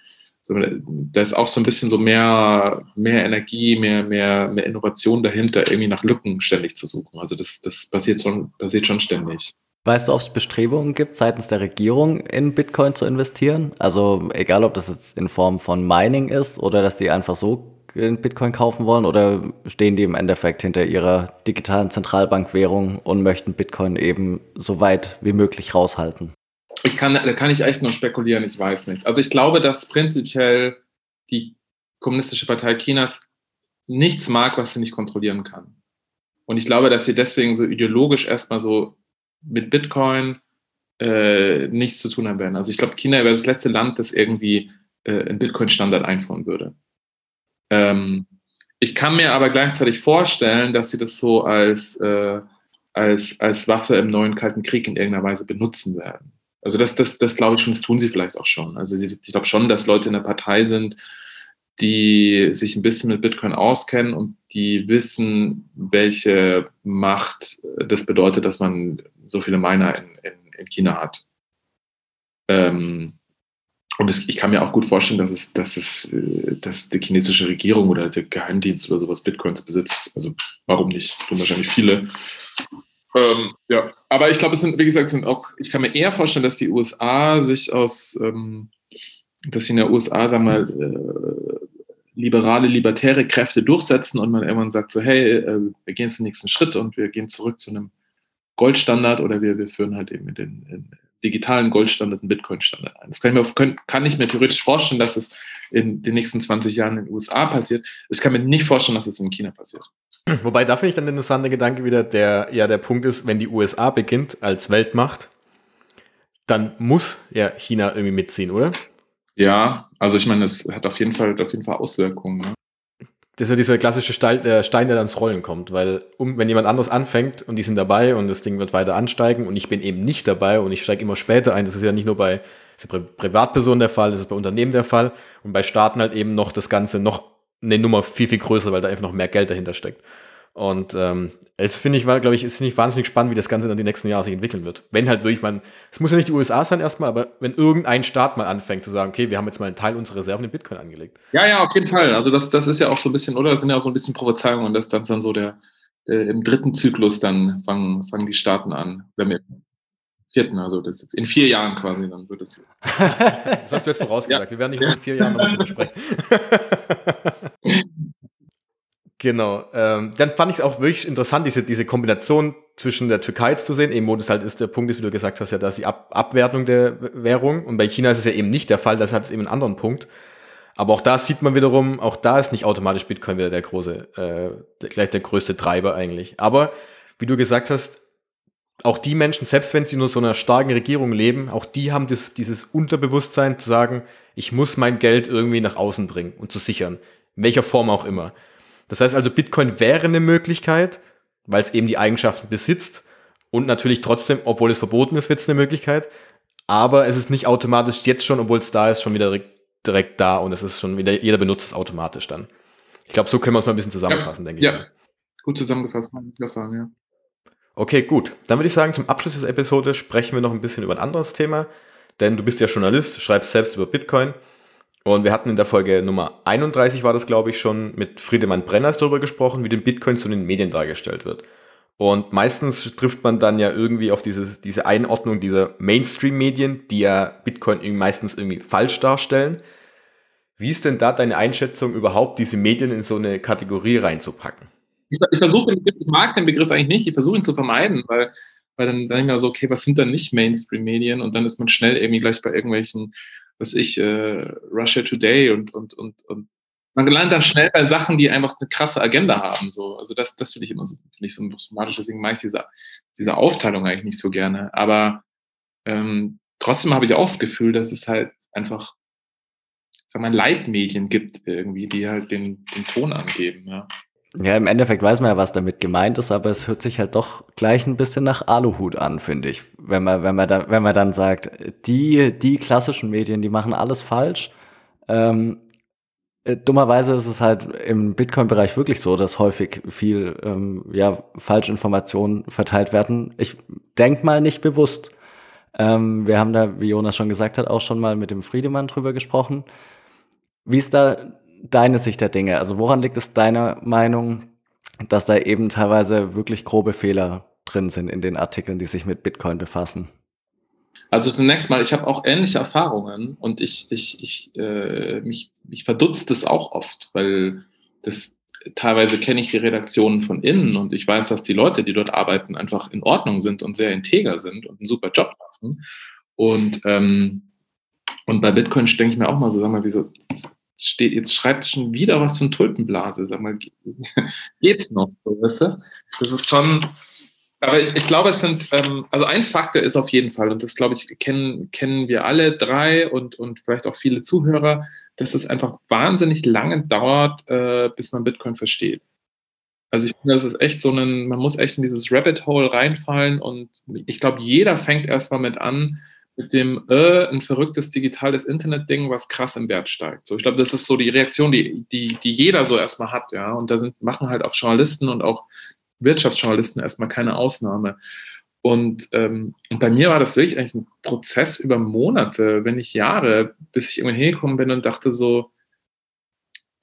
da ist auch so ein bisschen so mehr, mehr Energie, mehr, mehr, mehr Innovation dahinter, irgendwie nach Lücken ständig zu suchen. Also das, das passiert, schon, passiert schon ständig. Weißt du, ob es Bestrebungen gibt, seitens der Regierung in Bitcoin zu investieren? Also egal, ob das jetzt in Form von Mining ist oder dass die einfach so in Bitcoin kaufen wollen oder stehen die im Endeffekt hinter ihrer digitalen Zentralbankwährung und möchten Bitcoin eben so weit wie möglich raushalten? Ich kann, da kann ich echt nur spekulieren, ich weiß nicht. Also ich glaube, dass prinzipiell die Kommunistische Partei Chinas nichts mag, was sie nicht kontrollieren kann. Und ich glaube, dass sie deswegen so ideologisch erstmal so mit Bitcoin äh, nichts zu tun haben werden. Also ich glaube, China wäre das letzte Land, das irgendwie äh, einen Bitcoin-Standard einführen würde. Ähm, ich kann mir aber gleichzeitig vorstellen, dass sie das so als, äh, als, als Waffe im neuen Kalten Krieg in irgendeiner Weise benutzen werden. Also das, das, das glaube ich schon, das tun sie vielleicht auch schon. Also ich glaube schon, dass Leute in der Partei sind, die sich ein bisschen mit Bitcoin auskennen und die wissen, welche Macht das bedeutet, dass man so viele Miner in, in, in China hat. Ähm, und es, ich kann mir auch gut vorstellen, dass es, dass es, äh, dass die chinesische Regierung oder der Geheimdienst oder sowas Bitcoins besitzt. Also warum nicht? Tun wahrscheinlich viele. Ähm, ja, aber ich glaube, es sind, wie gesagt, sind auch, ich kann mir eher vorstellen, dass die USA sich aus, ähm, dass sie in der USA, sagen wir mal, äh, liberale, libertäre Kräfte durchsetzen und man irgendwann sagt so, hey, äh, wir gehen jetzt den nächsten Schritt und wir gehen zurück zu einem Goldstandard oder wir, wir führen halt eben den, den digitalen Goldstandard einen Bitcoin-Standard ein. Das kann ich, mir, kann ich mir theoretisch vorstellen, dass es in den nächsten 20 Jahren in den USA passiert. Ich kann mir nicht vorstellen, dass es in China passiert. Wobei, da finde ich dann der interessante Gedanke wieder, der ja der Punkt ist, wenn die USA beginnt als Weltmacht, dann muss ja China irgendwie mitziehen, oder? Ja, also ich meine, es hat auf jeden Fall, auf jeden Fall Auswirkungen. Ne? Das ist ja dieser klassische Stein, der Stein, der dann ins Rollen kommt, weil um, wenn jemand anderes anfängt und die sind dabei und das Ding wird weiter ansteigen und ich bin eben nicht dabei und ich steige immer später ein, das ist ja nicht nur bei Pri Privatpersonen der Fall, das ist bei Unternehmen der Fall und bei Staaten halt eben noch das Ganze noch eine Nummer viel, viel größer, weil da einfach noch mehr Geld dahinter steckt. Und ähm, es finde ich, glaube ich, ist nicht wahnsinnig spannend, wie das Ganze dann die nächsten Jahre sich entwickeln wird. Wenn halt wirklich man, es muss ja nicht die USA sein erstmal, aber wenn irgendein Staat mal anfängt zu sagen, okay, wir haben jetzt mal einen Teil unserer Reserven in Bitcoin angelegt. Ja, ja, auf jeden Fall. Also das, das ist ja auch so ein bisschen, oder? Das sind ja auch so ein bisschen Prophezeiungen, dass dann, so der, äh, im dritten Zyklus dann fangen, fangen die Staaten an. Wenn wir vierten, also das jetzt in vier Jahren quasi, dann wird es. das hast du jetzt vorausgesagt. Ja. Wir werden nicht in vier Jahren noch darüber sprechen. Genau. Ähm, dann fand ich es auch wirklich interessant, diese, diese Kombination zwischen der Türkei zu sehen, eben wo das halt ist, der Punkt ist, wie du gesagt hast, ja, dass die Ab Abwertung der Währung. Und bei China ist es ja eben nicht der Fall, das hat eben einen anderen Punkt. Aber auch da sieht man wiederum, auch da ist nicht automatisch Bitcoin wieder der große, äh, gleich der größte Treiber eigentlich. Aber wie du gesagt hast, auch die Menschen, selbst wenn sie nur so einer starken Regierung leben, auch die haben das, dieses Unterbewusstsein zu sagen, ich muss mein Geld irgendwie nach außen bringen und zu sichern. In welcher Form auch immer. Das heißt also, Bitcoin wäre eine Möglichkeit, weil es eben die Eigenschaften besitzt und natürlich trotzdem, obwohl es verboten ist, wird es eine Möglichkeit. Aber es ist nicht automatisch jetzt schon, obwohl es da ist, schon wieder direkt, direkt da und es ist schon wieder, jeder benutzt es automatisch dann. Ich glaube, so können wir es mal ein bisschen zusammenfassen, ja, denke ja. ich. Ja, gut zusammengefasst, kann ich das sagen, ja. Okay, gut. Dann würde ich sagen, zum Abschluss dieser Episode sprechen wir noch ein bisschen über ein anderes Thema, denn du bist ja Journalist, schreibst selbst über Bitcoin und wir hatten in der Folge Nummer 31 war das, glaube ich, schon mit Friedemann Brenners darüber gesprochen, wie den Bitcoin zu den Medien dargestellt wird. Und meistens trifft man dann ja irgendwie auf diese, diese Einordnung dieser Mainstream-Medien, die ja Bitcoin meistens irgendwie falsch darstellen. Wie ist denn da deine Einschätzung, überhaupt diese Medien in so eine Kategorie reinzupacken? Ich, ich versuche, ich mag den Begriff eigentlich nicht, ich versuche ihn zu vermeiden, weil weil dann, denke ich mir so, okay, was sind dann nicht Mainstream-Medien? Und dann ist man schnell irgendwie gleich bei irgendwelchen, was ich, äh, Russia Today und, und, und, und man landet dann schnell bei Sachen, die einfach eine krasse Agenda haben. So. Also das, das finde ich immer so, nicht so symptomatisch, deswegen mache ich diese, diese Aufteilung eigentlich nicht so gerne. Aber ähm, trotzdem habe ich auch das Gefühl, dass es halt einfach, sag mal, Leitmedien gibt irgendwie, die halt den, den Ton angeben. Ja. Ja, im Endeffekt weiß man ja, was damit gemeint ist, aber es hört sich halt doch gleich ein bisschen nach Aluhut an, finde ich. Wenn man, wenn man dann, wenn man dann sagt, die, die klassischen Medien, die machen alles falsch. Ähm, äh, dummerweise ist es halt im Bitcoin-Bereich wirklich so, dass häufig viel ähm, ja, Falschinformationen verteilt werden. Ich denk mal nicht bewusst. Ähm, wir haben da, wie Jonas schon gesagt hat, auch schon mal mit dem Friedemann drüber gesprochen. Wie ist da deine Sicht der Dinge? Also woran liegt es deiner Meinung, dass da eben teilweise wirklich grobe Fehler drin sind in den Artikeln, die sich mit Bitcoin befassen? Also zunächst mal, ich habe auch ähnliche Erfahrungen und ich, ich, ich, äh, mich, mich verdutzt es auch oft, weil das teilweise kenne ich die Redaktionen von innen und ich weiß, dass die Leute, die dort arbeiten, einfach in Ordnung sind und sehr integer sind und einen super Job machen. Und, ähm, und bei Bitcoin denke ich mir auch mal so, sag mal, wieso steht, jetzt schreibt schon wieder was von Tulpenblase. Sag mal, geht's noch? Das ist schon, aber ich, ich glaube, es sind, ähm, also ein Faktor ist auf jeden Fall, und das glaube ich, kennen, kennen wir alle drei und, und vielleicht auch viele Zuhörer, dass es einfach wahnsinnig lange dauert, äh, bis man Bitcoin versteht. Also ich finde, das ist echt so ein, man muss echt in dieses Rabbit Hole reinfallen und ich glaube, jeder fängt erstmal mit an, mit dem äh, ein verrücktes digitales Internet-Ding, was krass im Wert steigt. So, ich glaube, das ist so die Reaktion, die, die, die jeder so erstmal hat, ja. Und da sind, machen halt auch Journalisten und auch Wirtschaftsjournalisten erstmal keine Ausnahme. Und, ähm, und bei mir war das wirklich eigentlich ein Prozess über Monate, wenn nicht Jahre, bis ich irgendwann hingekommen bin und dachte so,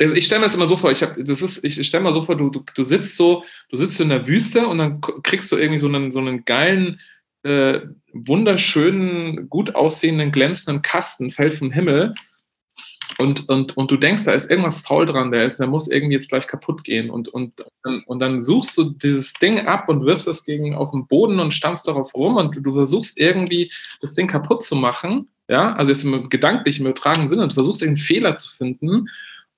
also ich stelle mir das immer so vor, ich habe, das ist, ich stelle mir so vor, du, du, du sitzt so, du sitzt in der Wüste und dann kriegst du irgendwie so einen, so einen geilen äh, wunderschönen, gut aussehenden, glänzenden Kasten fällt vom Himmel. Und, und, und du denkst, da ist irgendwas faul dran, der ist, der muss irgendwie jetzt gleich kaputt gehen. Und, und, und dann suchst du dieses Ding ab und wirfst es gegen auf den Boden und stampfst darauf rum. Und du versuchst irgendwie das Ding kaputt zu machen, ja, also jetzt im gedanklichen, im übertragenen Sinne, und du versuchst einen Fehler zu finden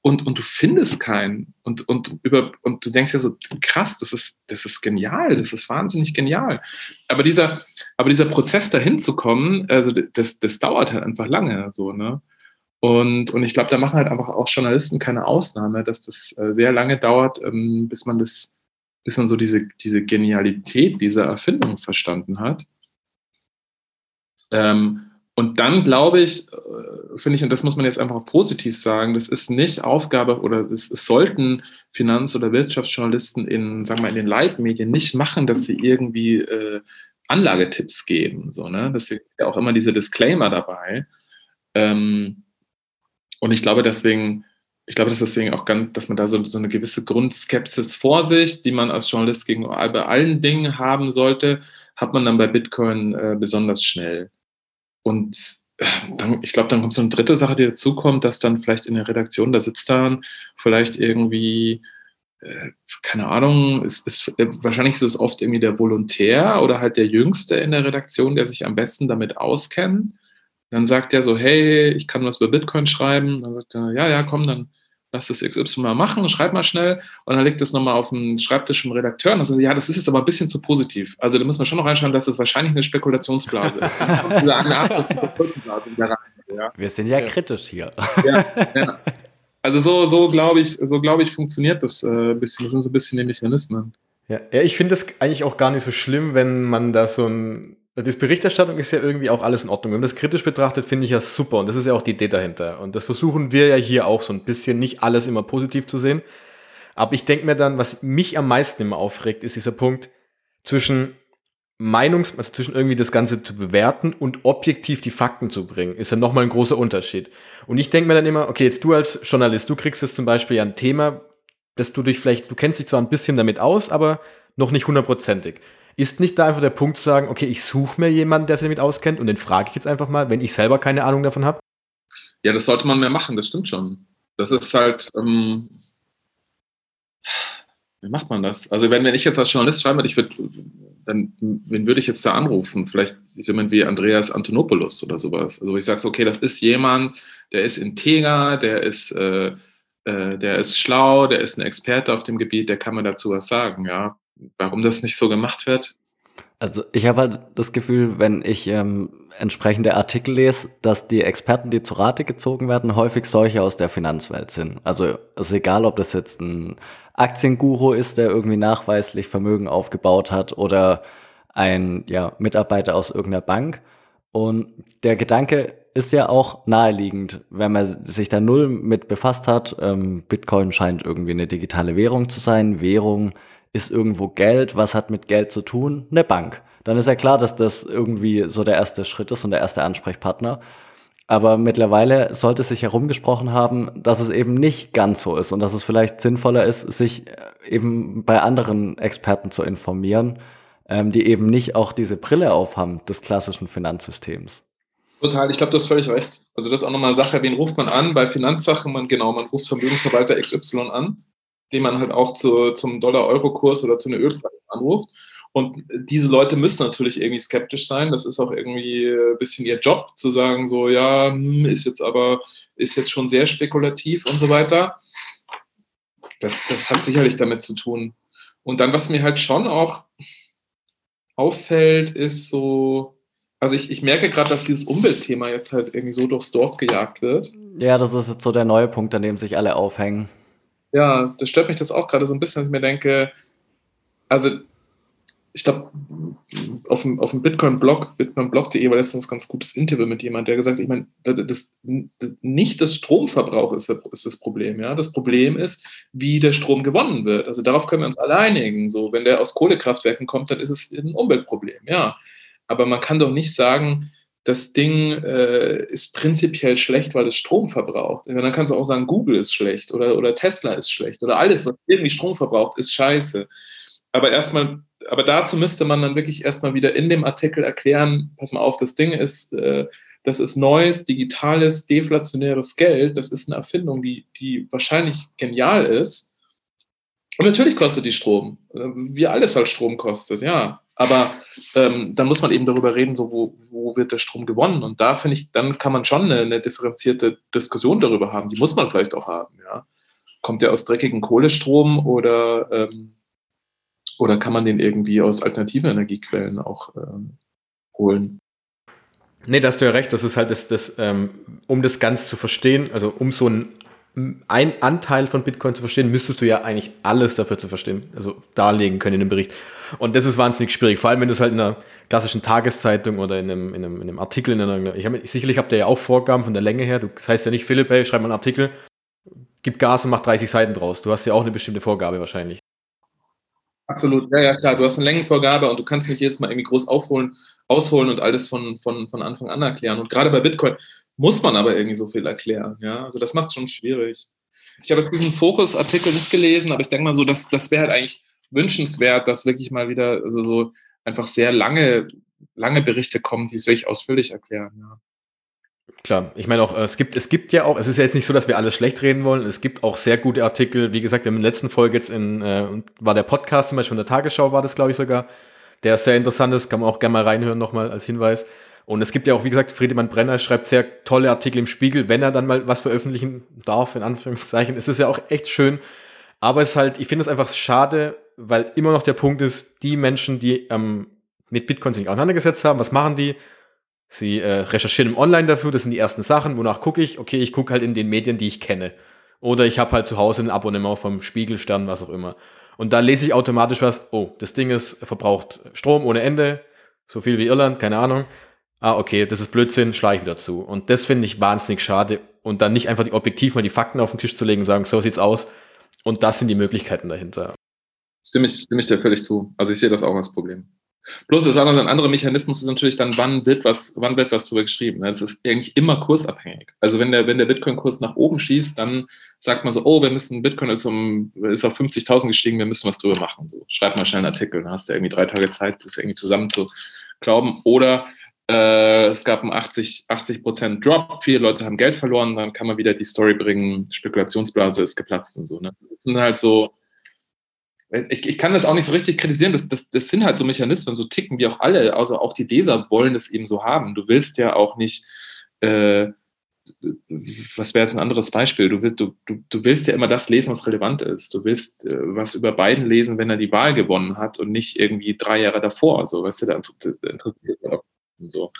und, und du findest keinen. Und, und, über, und du denkst ja so, krass, das ist, das ist genial, das ist wahnsinnig genial. Aber dieser, aber dieser Prozess dahin zu kommen, also das, das dauert halt einfach lange. So, ne? Und, und ich glaube, da machen halt einfach auch Journalisten keine Ausnahme, dass das äh, sehr lange dauert, ähm, bis man das, bis man so diese, diese Genialität dieser Erfindung verstanden hat. Ähm, und dann glaube ich, äh, finde ich, und das muss man jetzt einfach positiv sagen, das ist nicht Aufgabe oder es sollten Finanz- oder Wirtschaftsjournalisten in, sagen wir in den Leitmedien nicht machen, dass sie irgendwie äh, Anlagetipps geben. So, ne? Deswegen ist ja auch immer diese Disclaimer dabei. Ähm, und ich glaube deswegen, ich glaube, dass deswegen auch ganz, dass man da so, so eine gewisse Grundskepsis vor sich, die man als Journalist gegenüber allen Dingen haben sollte, hat man dann bei Bitcoin äh, besonders schnell. Und äh, dann, ich glaube, dann kommt so eine dritte Sache, die dazu kommt, dass dann vielleicht in der Redaktion, da sitzt dann vielleicht irgendwie, äh, keine Ahnung, ist, ist, äh, wahrscheinlich ist es oft irgendwie der Volontär oder halt der Jüngste in der Redaktion, der sich am besten damit auskennt. Dann sagt er so, hey, ich kann was über Bitcoin schreiben. Dann sagt er, ja, ja, komm, dann lass das XY mal machen, schreib mal schnell. Und dann legt das nochmal auf den Schreibtisch vom Redakteur und dann sagt, ja, das ist jetzt aber ein bisschen zu positiv. Also da muss man schon noch reinschauen, dass das wahrscheinlich eine Spekulationsblase ist. Wir sind ja, ja, kritisch hier. Ja, ja. Also so, so glaube ich, so glaube ich, funktioniert das äh, bisschen. Das sind so ein bisschen die Mechanismen. Ja, ja ich finde das eigentlich auch gar nicht so schlimm, wenn man da so ein das Berichterstattung ist ja irgendwie auch alles in Ordnung. Wenn man das kritisch betrachtet, finde ich ja super. Und das ist ja auch die Idee dahinter. Und das versuchen wir ja hier auch so ein bisschen, nicht alles immer positiv zu sehen. Aber ich denke mir dann, was mich am meisten immer aufregt, ist dieser Punkt zwischen Meinungs-, also zwischen irgendwie das Ganze zu bewerten und objektiv die Fakten zu bringen, ist ja nochmal ein großer Unterschied. Und ich denke mir dann immer, okay, jetzt du als Journalist, du kriegst jetzt zum Beispiel ja ein Thema, dass du dich vielleicht, du kennst dich zwar ein bisschen damit aus, aber noch nicht hundertprozentig. Ist nicht da einfach der Punkt zu sagen, okay, ich suche mir jemanden, der sich damit auskennt und den frage ich jetzt einfach mal, wenn ich selber keine Ahnung davon habe? Ja, das sollte man mehr machen, das stimmt schon. Das ist halt, ähm, wie macht man das? Also wenn, wenn ich jetzt als Journalist schreibe, ich würde dann, wen würde ich jetzt da anrufen? Vielleicht jemand wie Andreas Antonopoulos oder sowas. Also, ich sage, okay, das ist jemand, der ist integer, der ist, äh, äh, der ist schlau, der ist ein Experte auf dem Gebiet, der kann mir dazu was sagen, ja. Warum das nicht so gemacht wird, also ich habe halt das Gefühl, wenn ich ähm, entsprechende Artikel lese, dass die Experten, die zu Rate gezogen werden, häufig solche aus der Finanzwelt sind. Also es ist egal, ob das jetzt ein Aktienguru ist, der irgendwie nachweislich Vermögen aufgebaut hat oder ein ja, Mitarbeiter aus irgendeiner Bank. Und der Gedanke ist ja auch naheliegend, wenn man sich da null mit befasst hat. Ähm, Bitcoin scheint irgendwie eine digitale Währung zu sein. Währung ist irgendwo Geld, was hat mit Geld zu tun? Eine Bank. Dann ist ja klar, dass das irgendwie so der erste Schritt ist und der erste Ansprechpartner. Aber mittlerweile sollte sich herumgesprochen haben, dass es eben nicht ganz so ist und dass es vielleicht sinnvoller ist, sich äh, eben bei anderen Experten zu informieren, ähm, die eben nicht auch diese Brille aufhaben des klassischen Finanzsystems. Total, ich glaube, du hast völlig recht. Also das ist auch nochmal eine Sache, wen ruft man an? Bei Finanzsachen, man genau, man ruft Vermögensverwalter XY an den man halt auch zu, zum Dollar-Euro-Kurs oder zu einer Ölpreis anruft. Und diese Leute müssen natürlich irgendwie skeptisch sein. Das ist auch irgendwie ein bisschen ihr Job, zu sagen, so, ja, hm, ist jetzt aber, ist jetzt schon sehr spekulativ und so weiter. Das, das hat sicherlich damit zu tun. Und dann, was mir halt schon auch auffällt, ist so, also ich, ich merke gerade, dass dieses Umweltthema jetzt halt irgendwie so durchs Dorf gejagt wird. Ja, das ist jetzt so der neue Punkt, an dem sich alle aufhängen ja, das stört mich das auch gerade so ein bisschen, dass ich mir denke, also ich glaube, auf dem, auf dem Bitcoin-Blog, bitcoinblog.de war letztens ein ganz gutes Interview mit jemandem, der gesagt hat, ich meine, das, nicht das Stromverbrauch ist, ist, das Problem, ja. Das Problem ist, wie der Strom gewonnen wird. Also darauf können wir uns alle einigen. So, wenn der aus Kohlekraftwerken kommt, dann ist es ein Umweltproblem, ja. Aber man kann doch nicht sagen, das Ding äh, ist prinzipiell schlecht, weil es Strom verbraucht. Und dann kannst du auch sagen, Google ist schlecht oder, oder Tesla ist schlecht oder alles, was irgendwie Strom verbraucht, ist scheiße. Aber erstmal, aber dazu müsste man dann wirklich erstmal wieder in dem Artikel erklären, pass mal auf, das Ding ist, äh, das ist neues, digitales, deflationäres Geld. Das ist eine Erfindung, die, die wahrscheinlich genial ist. Und natürlich kostet die Strom. Wie alles halt Strom kostet, ja. Aber ähm, dann muss man eben darüber reden, so wo, wo wird der Strom gewonnen. Und da finde ich, dann kann man schon eine, eine, differenzierte Diskussion darüber haben. Die muss man vielleicht auch haben, ja. Kommt der aus dreckigen Kohlestrom oder, ähm, oder kann man den irgendwie aus alternativen Energiequellen auch ähm, holen? Nee, da hast du ja recht, das ist halt das, das ähm, um das Ganze zu verstehen, also um so ein ein Anteil von Bitcoin zu verstehen, müsstest du ja eigentlich alles dafür zu verstehen, also darlegen können in dem Bericht. Und das ist wahnsinnig schwierig, vor allem wenn du es halt in einer klassischen Tageszeitung oder in einem, in einem, in einem Artikel, in einer, ich hab, sicherlich habt ihr ja auch Vorgaben von der Länge her, du, das heißt ja nicht, Philipp, hey, schreib mal einen Artikel, gib Gas und mach 30 Seiten draus. Du hast ja auch eine bestimmte Vorgabe wahrscheinlich. Absolut, ja, ja, klar. Du hast eine Längenvorgabe und du kannst nicht jedes Mal irgendwie groß aufholen, ausholen und alles von, von, von Anfang an erklären. Und gerade bei Bitcoin muss man aber irgendwie so viel erklären. Ja, also das macht es schon schwierig. Ich habe jetzt diesen Fokus-Artikel nicht gelesen, aber ich denke mal so, dass das wäre halt eigentlich wünschenswert, dass wirklich mal wieder also so einfach sehr lange, lange Berichte kommen, die es wirklich ausführlich erklären. Ja. Klar, ich meine auch, es gibt, es gibt ja auch, es ist ja jetzt nicht so, dass wir alles schlecht reden wollen. Es gibt auch sehr gute Artikel. Wie gesagt, in der letzten Folge jetzt in, äh, war der Podcast zum Beispiel von der Tagesschau, war das, glaube ich, sogar. Der sehr interessant ist, kann man auch gerne mal reinhören, nochmal als Hinweis. Und es gibt ja auch, wie gesagt, Friedemann Brenner schreibt sehr tolle Artikel im Spiegel, wenn er dann mal was veröffentlichen darf, in Anführungszeichen. Es ist ja auch echt schön. Aber es ist halt, ich finde es einfach schade, weil immer noch der Punkt ist, die Menschen, die ähm, mit Bitcoin sich auseinandergesetzt haben, was machen die? Sie äh, recherchieren im Online dafür, das sind die ersten Sachen. Wonach gucke ich? Okay, ich gucke halt in den Medien, die ich kenne. Oder ich habe halt zu Hause ein Abonnement vom Spiegelstern, was auch immer. Und da lese ich automatisch was, oh, das Ding ist, verbraucht Strom ohne Ende, so viel wie Irland, keine Ahnung. Ah, okay, das ist Blödsinn, schlage ich wieder zu. Und das finde ich wahnsinnig schade. Und dann nicht einfach die objektiv mal die Fakten auf den Tisch zu legen und sagen, so sieht's aus. Und das sind die Möglichkeiten dahinter. Stimme ich, stimme ich dir völlig zu. Also ich sehe das auch als Problem. Bloß das andere, ein anderer Mechanismus ist natürlich dann, wann wird was, wann wird was darüber geschrieben. Es ist eigentlich immer kursabhängig. Also wenn der, wenn der Bitcoin-Kurs nach oben schießt, dann sagt man so, oh, wir müssen, Bitcoin ist um, ist auf 50.000 gestiegen, wir müssen was drüber machen. So, schreib mal schnell einen Artikel, dann hast du irgendwie drei Tage Zeit, das irgendwie zusammen zu glauben. Oder äh, es gab einen 80, 80 Drop, viele Leute haben Geld verloren, dann kann man wieder die Story bringen, Spekulationsblase ist geplatzt und so. Ne? Das sind halt so, ich, ich kann das auch nicht so richtig kritisieren. Das, das, das sind halt so Mechanismen, so ticken wie auch alle. Also auch die Leser wollen es eben so haben. Du willst ja auch nicht, äh, was wäre jetzt ein anderes Beispiel? Du willst, du, du, du willst ja immer das lesen, was relevant ist. Du willst äh, was über Biden lesen, wenn er die Wahl gewonnen hat und nicht irgendwie drei Jahre davor. So, weißt du, da interessiert es und so.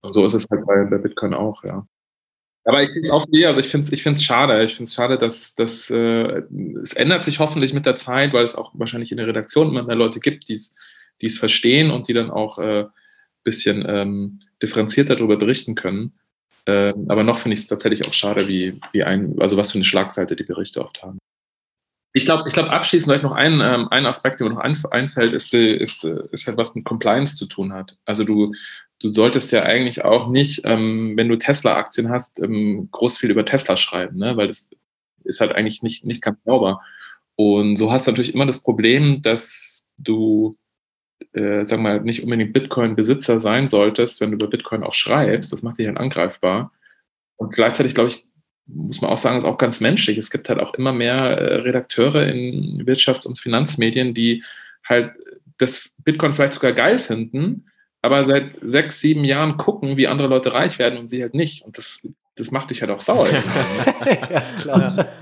Und so ist es halt bei, bei Bitcoin auch, ja. Aber ich finde es auch wie, also ich finde es ich schade. Ich finde es schade, dass, dass äh, es ändert sich hoffentlich mit der Zeit, weil es auch wahrscheinlich in der Redaktion immer mehr Leute gibt, die es verstehen und die dann auch ein äh, bisschen ähm, differenzierter darüber berichten können. Ähm, aber noch finde ich es tatsächlich auch schade, wie, wie ein, also was für eine Schlagseite die Berichte oft haben. Ich glaube, ich glaube, abschließend vielleicht noch ein, ähm, ein Aspekt, der mir noch einfällt, ist, ist, ist halt was mit Compliance zu tun hat. Also du, du solltest ja eigentlich auch nicht, ähm, wenn du Tesla-Aktien hast, ähm, groß viel über Tesla schreiben, ne? weil das ist halt eigentlich nicht, nicht ganz sauber. Und so hast du natürlich immer das Problem, dass du, äh, sag mal, nicht unbedingt Bitcoin-Besitzer sein solltest, wenn du über Bitcoin auch schreibst. Das macht dich dann angreifbar. Und gleichzeitig, glaube ich, muss man auch sagen, ist auch ganz menschlich. Es gibt halt auch immer mehr äh, Redakteure in Wirtschafts- und Finanzmedien, die halt das Bitcoin vielleicht sogar geil finden, aber seit sechs, sieben Jahren gucken, wie andere Leute reich werden und sie halt nicht. Und das, das macht dich halt auch sauer. ja, klar.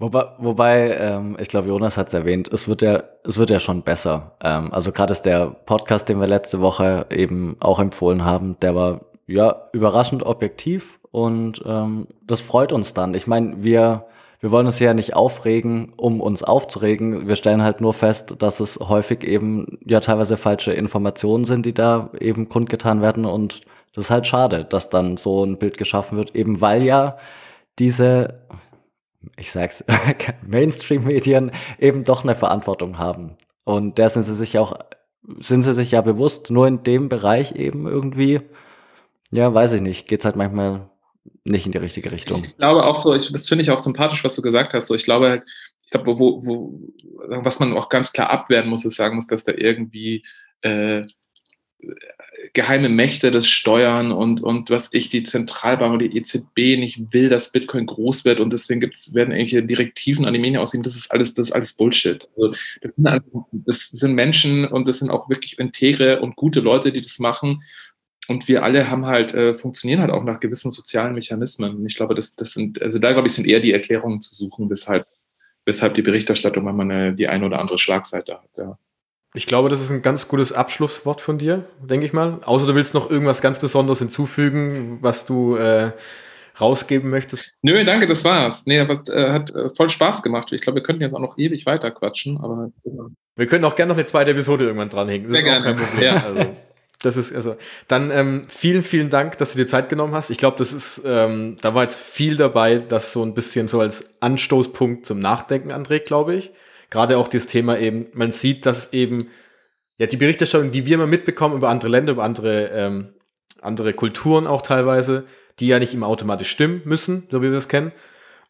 Wobei, wobei ähm, ich glaube, Jonas hat es erwähnt, es wird ja, es wird ja schon besser. Ähm, also gerade ist der Podcast, den wir letzte Woche eben auch empfohlen haben, der war ja überraschend objektiv und ähm, das freut uns dann. Ich meine, wir wir wollen uns ja nicht aufregen, um uns aufzuregen. Wir stellen halt nur fest, dass es häufig eben ja teilweise falsche Informationen sind, die da eben kundgetan werden. Und das ist halt schade, dass dann so ein Bild geschaffen wird, eben weil ja diese, ich sag's, Mainstream-Medien eben doch eine Verantwortung haben. Und der sind sie sich auch, sind sie sich ja bewusst, nur in dem Bereich eben irgendwie, ja, weiß ich nicht, geht's halt manchmal nicht in die richtige Richtung. Ich glaube auch so, ich, das finde ich auch sympathisch, was du gesagt hast. So, ich glaube halt, ich glaube, wo, wo, was man auch ganz klar abwehren muss, ist sagen muss, dass da irgendwie äh, geheime Mächte das steuern und, und was ich, die Zentralbank oder die EZB nicht will, dass Bitcoin groß wird und deswegen gibt's, werden irgendwelche Direktiven an die Medien aussehen. Das ist alles, das ist alles Bullshit. Also das, sind, das sind Menschen und das sind auch wirklich integre und gute Leute, die das machen und wir alle haben halt, äh, funktionieren halt auch nach gewissen sozialen Mechanismen. Und ich glaube, das, das sind, also da glaube ich, sind eher die Erklärungen zu suchen, weshalb, weshalb die Berichterstattung manchmal eine, die eine oder andere Schlagseite hat. Ja. Ich glaube, das ist ein ganz gutes Abschlusswort von dir, denke ich mal. Außer du willst noch irgendwas ganz Besonderes hinzufügen, was du äh, rausgeben möchtest. Nö, danke, das war's. Nee, aber äh, hat äh, voll Spaß gemacht. Ich glaube, wir könnten jetzt auch noch ewig weiter quatschen, aber. Wir können auch gerne noch eine zweite Episode irgendwann dranhängen. Das Sehr gerne. Ja. Also. Das ist also dann ähm, vielen, vielen Dank, dass du dir Zeit genommen hast. Ich glaube, das ist, ähm, da war jetzt viel dabei, das so ein bisschen so als Anstoßpunkt zum Nachdenken anregt, glaube ich. Gerade auch das Thema eben, man sieht, dass eben ja die Berichterstattung, die wir immer mitbekommen über andere Länder, über andere ähm, andere Kulturen auch teilweise, die ja nicht immer automatisch stimmen müssen, so wie wir das kennen.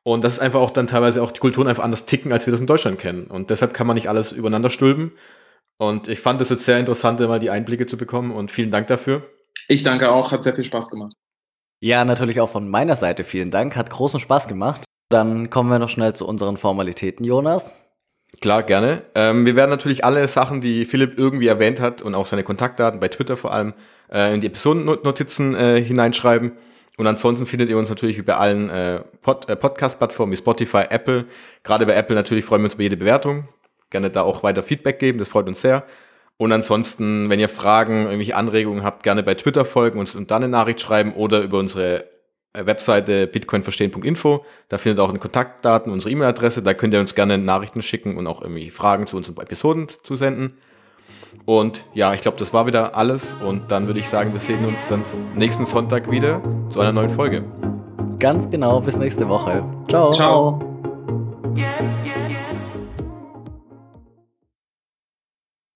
Und das ist einfach auch dann teilweise auch die Kulturen einfach anders ticken, als wir das in Deutschland kennen. Und deshalb kann man nicht alles übereinander stülpen. Und ich fand es jetzt sehr interessant, immer die Einblicke zu bekommen und vielen Dank dafür. Ich danke auch, hat sehr viel Spaß gemacht. Ja, natürlich auch von meiner Seite vielen Dank, hat großen Spaß gemacht. Dann kommen wir noch schnell zu unseren Formalitäten, Jonas. Klar, gerne. Ähm, wir werden natürlich alle Sachen, die Philipp irgendwie erwähnt hat und auch seine Kontaktdaten bei Twitter vor allem äh, in die Episodennotizen äh, hineinschreiben. Und ansonsten findet ihr uns natürlich wie bei allen äh, Pod, äh, Podcast-Plattformen wie Spotify, Apple. Gerade bei Apple natürlich freuen wir uns über jede Bewertung gerne da auch weiter Feedback geben, das freut uns sehr. Und ansonsten, wenn ihr Fragen, irgendwelche Anregungen habt, gerne bei Twitter folgen und, und dann eine Nachricht schreiben oder über unsere äh, Webseite bitcoinverstehen.info. Da findet ihr auch eine Kontaktdaten, unsere E-Mail-Adresse. Da könnt ihr uns gerne Nachrichten schicken und auch irgendwie Fragen zu unseren Episoden zusenden. Und ja, ich glaube, das war wieder alles. Und dann würde ich sagen, wir sehen uns dann nächsten Sonntag wieder zu einer neuen Folge. Ganz genau, bis nächste Woche. Ciao. Ciao.